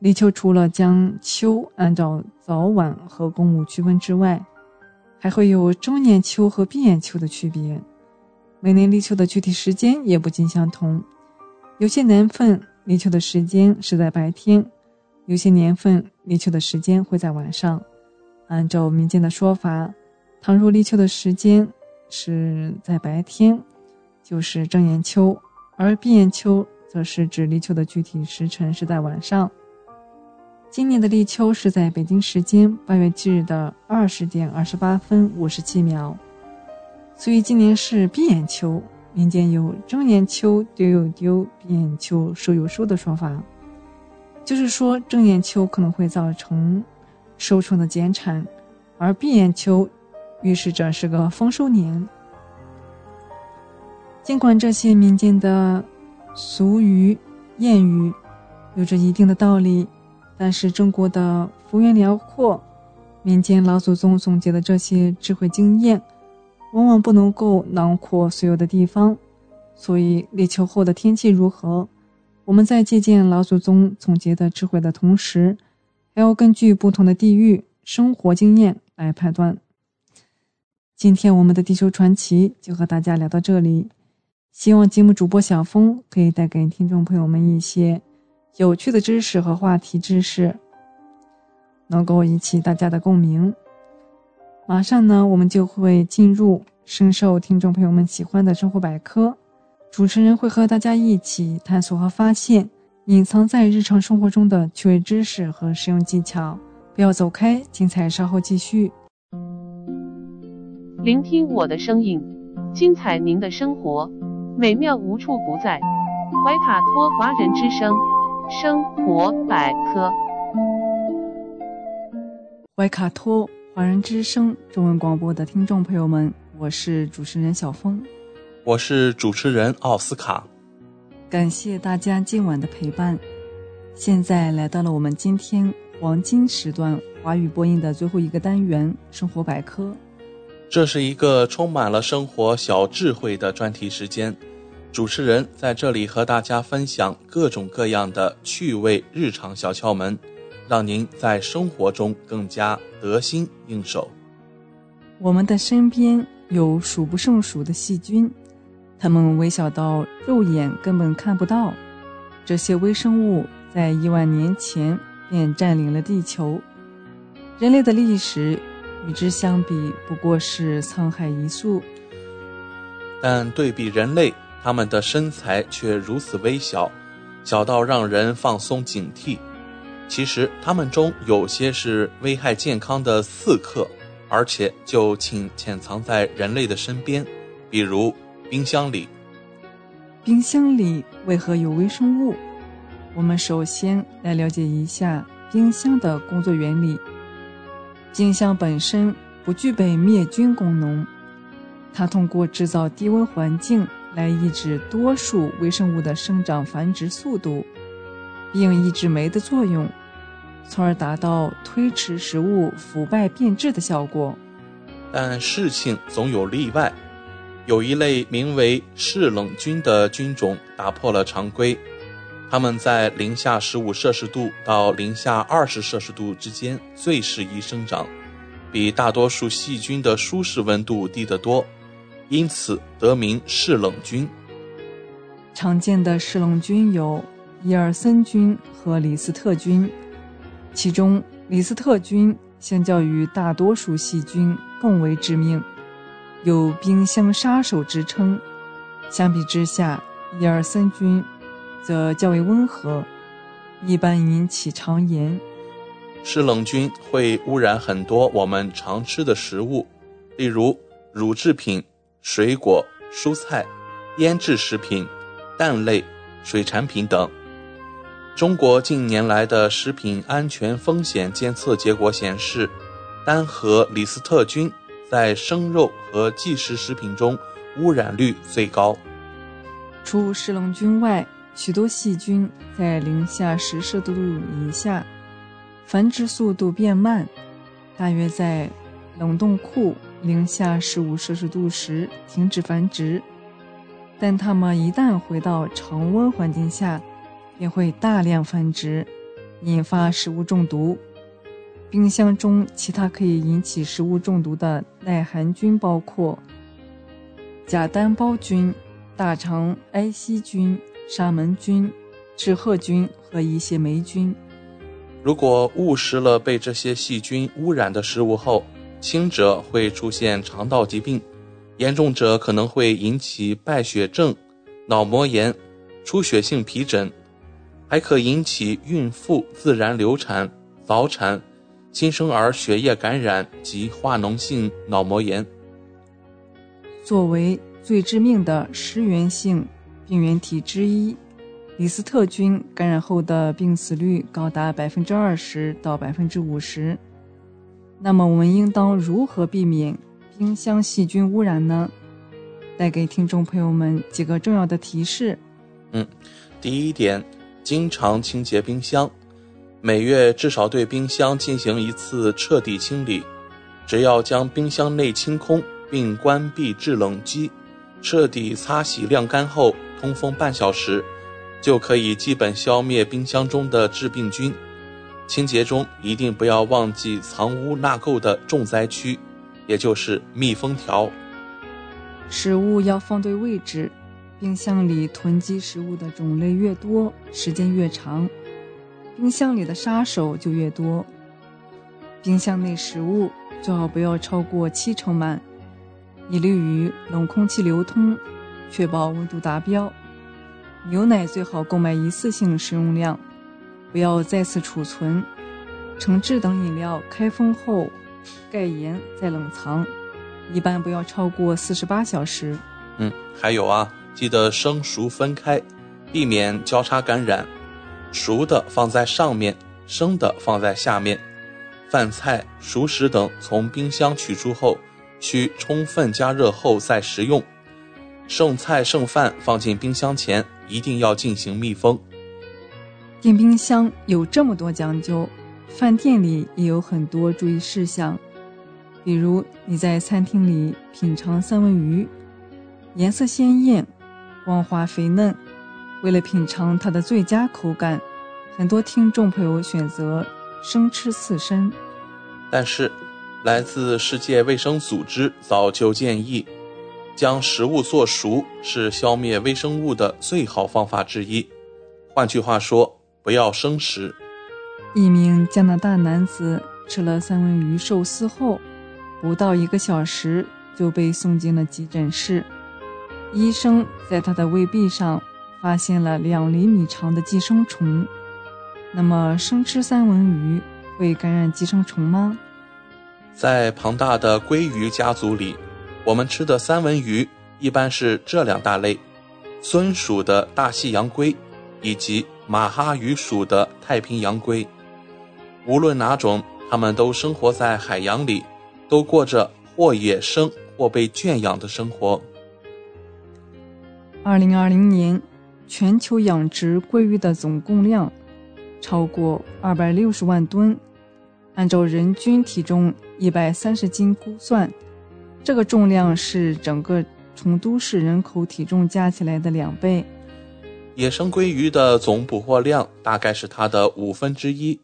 立秋除了将秋按照早晚和公母区分之外，还会有中年秋和闭眼秋的区别。每年立秋的具体时间也不尽相同，有些年份立秋的时间是在白天，有些年份立秋的时间会在晚上。按照民间的说法，倘若立秋的时间是在白天，就是正眼秋；而闭眼秋则是指立秋的具体时辰是在晚上。今年的立秋是在北京时间八月七日的二十点二十八分五十七秒。所以今年是闭眼秋，民间有睁眼秋丢又丢，闭眼秋收又收的说法，就是说睁眼秋可能会造成收成的减产，而闭眼秋预示着是个丰收年。尽管这些民间的俗语谚语有着一定的道理，但是中国的幅员辽阔，民间老祖宗总结的这些智慧经验。往往不能够囊括所有的地方，所以立秋后的天气如何，我们在借鉴老祖宗总结的智慧的同时，还要根据不同的地域生活经验来判断。今天我们的地球传奇就和大家聊到这里，希望节目主播小峰可以带给听众朋友们一些有趣的知识和话题知识，能够引起大家的共鸣。马上呢，我们就会进入深受听众朋友们喜欢的生活百科。主持人会和大家一起探索和发现隐藏在日常生活中的趣味知识和实用技巧。不要走开，精彩稍后继续。聆听我的声音，精彩您的生活，美妙无处不在。怀卡托华人之声生活百科，怀卡托。华人之声中文广播的听众朋友们，我是主持人小峰，我是主持人奥斯卡。感谢大家今晚的陪伴。现在来到了我们今天黄金时段华语播音的最后一个单元——生活百科。这是一个充满了生活小智慧的专题时间，主持人在这里和大家分享各种各样的趣味日常小窍门。让您在生活中更加得心应手。我们的身边有数不胜数的细菌，它们微小到肉眼根本看不到。这些微生物在亿万年前便占领了地球，人类的历史与之相比不过是沧海一粟。但对比人类，它们的身材却如此微小，小到让人放松警惕。其实它们中有些是危害健康的刺客，而且就潜潜藏在人类的身边，比如冰箱里。冰箱里为何有微生物？我们首先来了解一下冰箱的工作原理。冰箱本身不具备灭菌功能，它通过制造低温环境来抑制多数微生物的生长繁殖速度，并抑制酶的作用，从而达到推迟食物腐败变质的效果。但事情总有例外，有一类名为嗜冷菌的菌种打破了常规。它们在零下十五摄氏度到零下二十摄氏度之间最适宜生长，比大多数细菌的舒适温度低得多，因此得名嗜冷菌。常见的嗜冷菌有伊尔森菌和李斯特菌，其中李斯特菌相较于大多数细菌更为致命，有“冰箱杀手”之称。相比之下，伊尔森菌。则较为温和，一般引起肠炎。嗜冷菌会污染很多我们常吃的食物，例如乳制品、水果、蔬菜、腌制食品、蛋类、水产品等。中国近年来的食品安全风险监测结果显示，单核李斯特菌在生肉和即食食品中污染率最高。除嗜冷菌外，许多细菌在零下十摄氏度以下繁殖速度变慢，大约在冷冻库零下十五摄氏度时停止繁殖。但它们一旦回到常温环境下，便会大量繁殖，引发食物中毒。冰箱中其他可以引起食物中毒的耐寒菌包括假单胞菌、大肠埃希菌。沙门菌、致褐菌和一些霉菌。如果误食了被这些细菌污染的食物后，轻者会出现肠道疾病，严重者可能会引起败血症、脑膜炎、出血性皮疹，还可引起孕妇自然流产、早产、新生儿血液感染及化脓性脑膜炎。作为最致命的食源性。病原体之一，李斯特菌感染后的病死率高达百分之二十到百分之五十。那么，我们应当如何避免冰箱细菌污染呢？带给听众朋友们几个重要的提示。嗯，第一点，经常清洁冰箱，每月至少对冰箱进行一次彻底清理。只要将冰箱内清空并关闭制冷机，彻底擦洗晾干后。通风半小时，就可以基本消灭冰箱中的致病菌。清洁中一定不要忘记藏污纳垢的重灾区，也就是密封条。食物要放对位置，冰箱里囤积食物的种类越多，时间越长，冰箱里的杀手就越多。冰箱内食物最好不要超过七成满，以利于冷空气流通。确保温度达标。牛奶最好购买一次性食用量，不要再次储存。橙汁等饮料开封后盖严再冷藏，一般不要超过四十八小时。嗯，还有啊，记得生熟分开，避免交叉感染。熟的放在上面，生的放在下面。饭菜、熟食等从冰箱取出后，需充分加热后再食用。剩菜剩饭放进冰箱前，一定要进行密封。电冰箱有这么多讲究，饭店里也有很多注意事项。比如你在餐厅里品尝三文鱼，颜色鲜艳，光滑肥嫩。为了品尝它的最佳口感，很多听众朋友选择生吃刺身。但是，来自世界卫生组织早就建议。将食物做熟是消灭微生物的最好方法之一。换句话说，不要生食。一名加拿大男子吃了三文鱼寿司后，不到一个小时就被送进了急诊室。医生在他的胃壁上发现了两厘米长的寄生虫。那么生吃三文鱼会感染寄生虫吗？在庞大的鲑鱼家族里，我们吃的三文鱼一般是这两大类：孙属的大西洋鲑，以及马哈鱼属的太平洋龟。无论哪种，它们都生活在海洋里，都过着或野生或被圈养的生活。二零二零年，全球养殖鲑鱼的总供量超过二百六十万吨，按照人均体重一百三十斤估算，这个重量是整个成都市人口体重加起来的两倍。野生鲑鱼的总捕获量大概是它的五分之一。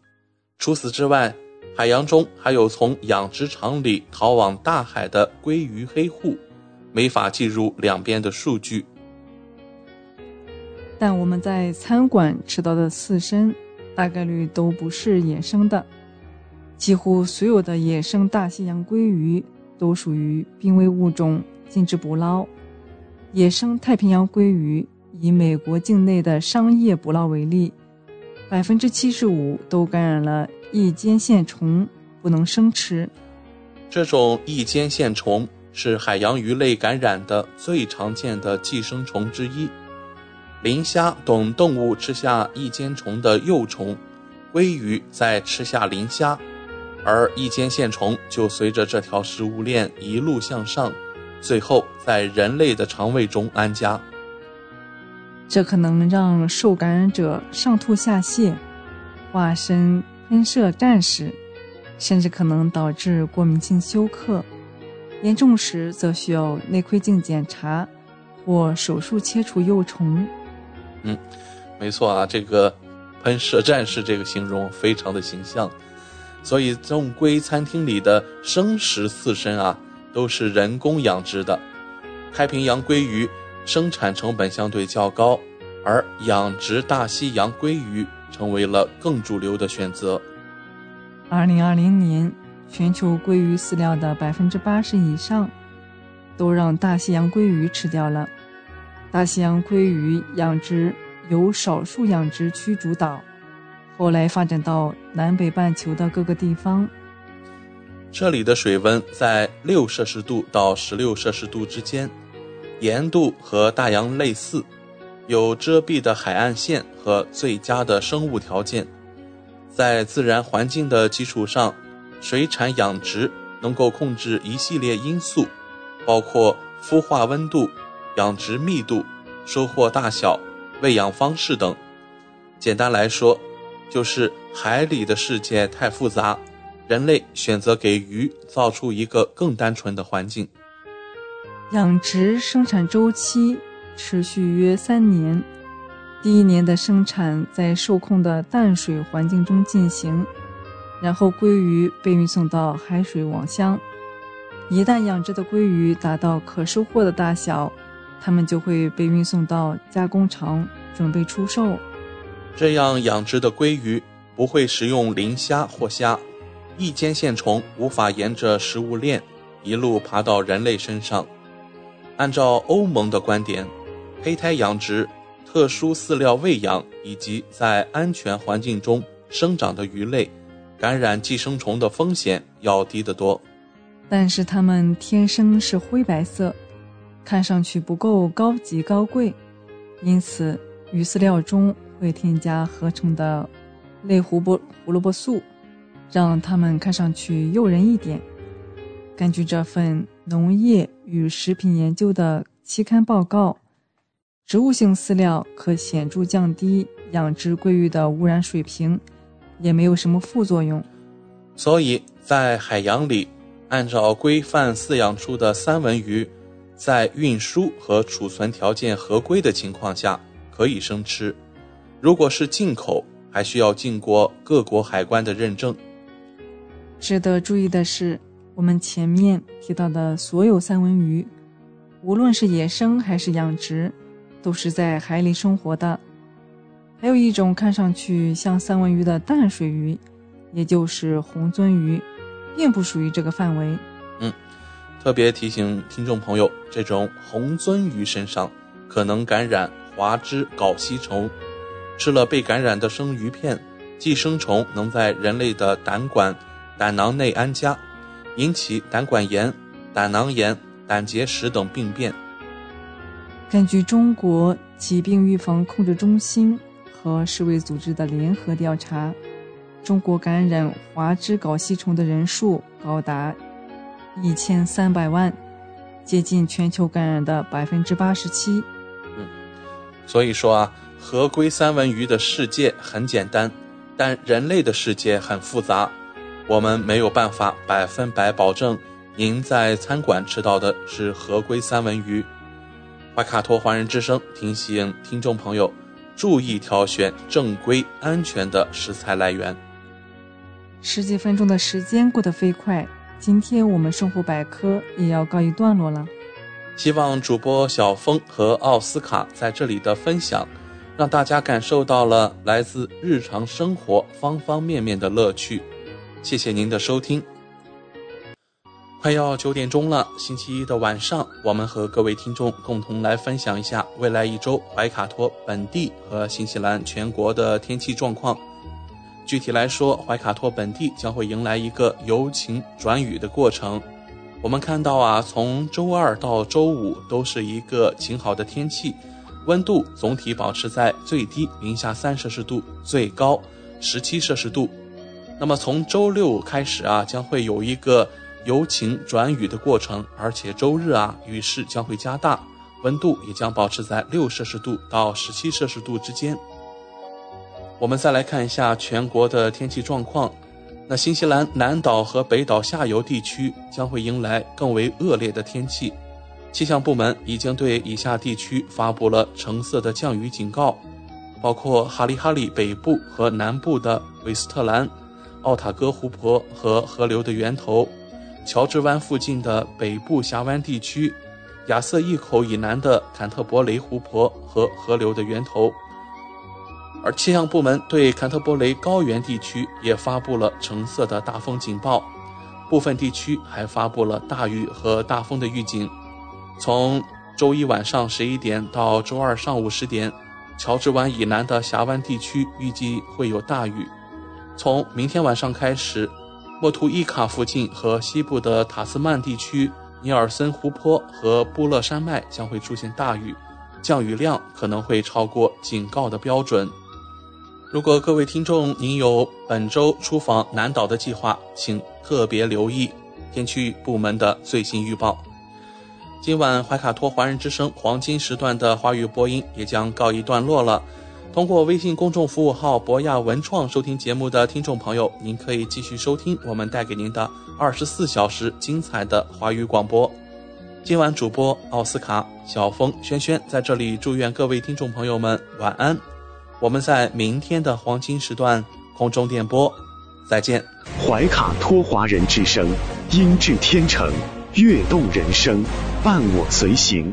除此之外，海洋中还有从养殖场里逃往大海的鲑鱼黑户，没法计入两边的数据。但我们在餐馆吃到的刺身，大概率都不是野生的。几乎所有的野生大西洋鲑鱼都属于濒危物种，禁止捕捞。野生太平洋鲑鱼，以美国境内的商业捕捞为例，百分之七十五都感染了异尖线虫，不能生吃。这种异尖线虫是海洋鱼类感染的最常见的寄生虫之一。磷虾等动物吃下异尖虫的幼虫，鲑鱼再吃下磷虾，而异尖线虫就随着这条食物链一路向上，最后在人类的肠胃中安家。这可能让受感染者上吐下泻，化身喷射战士，甚至可能导致过敏性休克，严重时则需要内窥镜检查或手术切除幼虫。嗯，没错啊，这个喷射战士这个形容非常的形象，所以正规餐厅里的生食刺身啊，都是人工养殖的。太平洋鲑鱼生产成本相对较高，而养殖大西洋鲑鱼成为了更主流的选择。二零二零年，全球鲑鱼饲料的百分之八十以上，都让大西洋鲑鱼吃掉了。大西洋鲑鱼养殖由少数养殖区主导，后来发展到南北半球的各个地方。这里的水温在六摄氏度到十六摄氏度之间，盐度和大洋类似，有遮蔽的海岸线和最佳的生物条件。在自然环境的基础上，水产养殖能够控制一系列因素，包括孵化温度。养殖密度、收获大小、喂养方式等，简单来说，就是海里的世界太复杂，人类选择给鱼造出一个更单纯的环境。养殖生产周期持续约三年，第一年的生产在受控的淡水环境中进行，然后鲑鱼被运送到海水网箱。一旦养殖的鲑鱼达到可收获的大小，它们就会被运送到加工厂，准备出售。这样养殖的鲑鱼不会食用磷虾或虾，异尖线虫无法沿着食物链一路爬到人类身上。按照欧盟的观点，胚胎养殖、特殊饲料喂养以及在安全环境中生长的鱼类，感染寄生虫的风险要低得多。但是它们天生是灰白色。看上去不够高级高贵，因此鱼饲料中会添加合成的类胡萝胡萝卜素，让它们看上去诱人一点。根据这份农业与食品研究的期刊报告，植物性饲料可显著降低养殖鲑鱼的污染水平，也没有什么副作用。所以在海洋里，按照规范饲养出的三文鱼。在运输和储存条件合规的情况下，可以生吃。如果是进口，还需要经过各国海关的认证。值得注意的是，我们前面提到的所有三文鱼，无论是野生还是养殖，都是在海里生活的。还有一种看上去像三文鱼的淡水鱼，也就是红鳟鱼，并不属于这个范围。嗯。特别提醒听众朋友，这种红鳟鱼身上可能感染华枝睾吸虫，吃了被感染的生鱼片，寄生虫能在人类的胆管、胆囊内安家，引起胆管炎、胆囊炎、胆结石等病变。根据中国疾病预防控制中心和世卫组织的联合调查，中国感染华支睾吸虫的人数高达一千三百万，接近全球感染的百分之八十七。嗯，所以说啊，合规三文鱼的世界很简单。但人类的世界很复杂，我们没有办法百分百保证您在餐馆吃到的是合规三文鱼。怀卡托华人之声提醒听众朋友注意挑选正规、安全的食材来源。十几分钟的时间过得飞快，今天我们生活百科也要告一段落了。希望主播小峰和奥斯卡在这里的分享。让大家感受到了来自日常生活方方面面的乐趣。谢谢您的收听。快要九点钟了，星期一的晚上，我们和各位听众共同来分享一下未来一周怀卡托本地和新西兰全国的天气状况。具体来说，怀卡托本地将会迎来一个由晴转雨的过程。我们看到啊，从周二到周五都是一个晴好的天气。温度总体保持在最低零下三摄氏度，最高十七摄氏度。那么从周六开始啊，将会有一个由晴转雨的过程，而且周日啊，雨势将会加大，温度也将保持在六摄氏度到十七摄氏度之间。我们再来看一下全国的天气状况，那新西兰南岛和北岛下游地区将会迎来更为恶劣的天气。气象部门已经对以下地区发布了橙色的降雨警告，包括哈利哈利北部和南部的韦斯特兰、奥塔哥湖泊和河流的源头、乔治湾附近的北部峡湾地区、亚瑟一口以南的坎特伯雷湖泊和河流的源头。而气象部门对坎特伯雷高原地区也发布了橙色的大风警报，部分地区还发布了大雨和大风的预警。从周一晚上十一点到周二上午十点，乔治湾以南的峡湾地区预计会有大雨。从明天晚上开始，莫图伊卡附近和西部的塔斯曼地区、尼尔森湖泊和布勒山脉将会出现大雨，降雨量可能会超过警告的标准。如果各位听众您有本周出访南岛的计划，请特别留意天气部门的最新预报。今晚怀卡托华人之声黄金时段的华语播音也将告一段落了。通过微信公众服务号“博亚文创”收听节目的听众朋友，您可以继续收听我们带给您的二十四小时精彩的华语广播。今晚主播奥斯卡、小峰、轩轩在这里祝愿各位听众朋友们晚安。我们在明天的黄金时段空中电波再见。怀卡托华人之声，音质天成。悦动人生，伴我随行。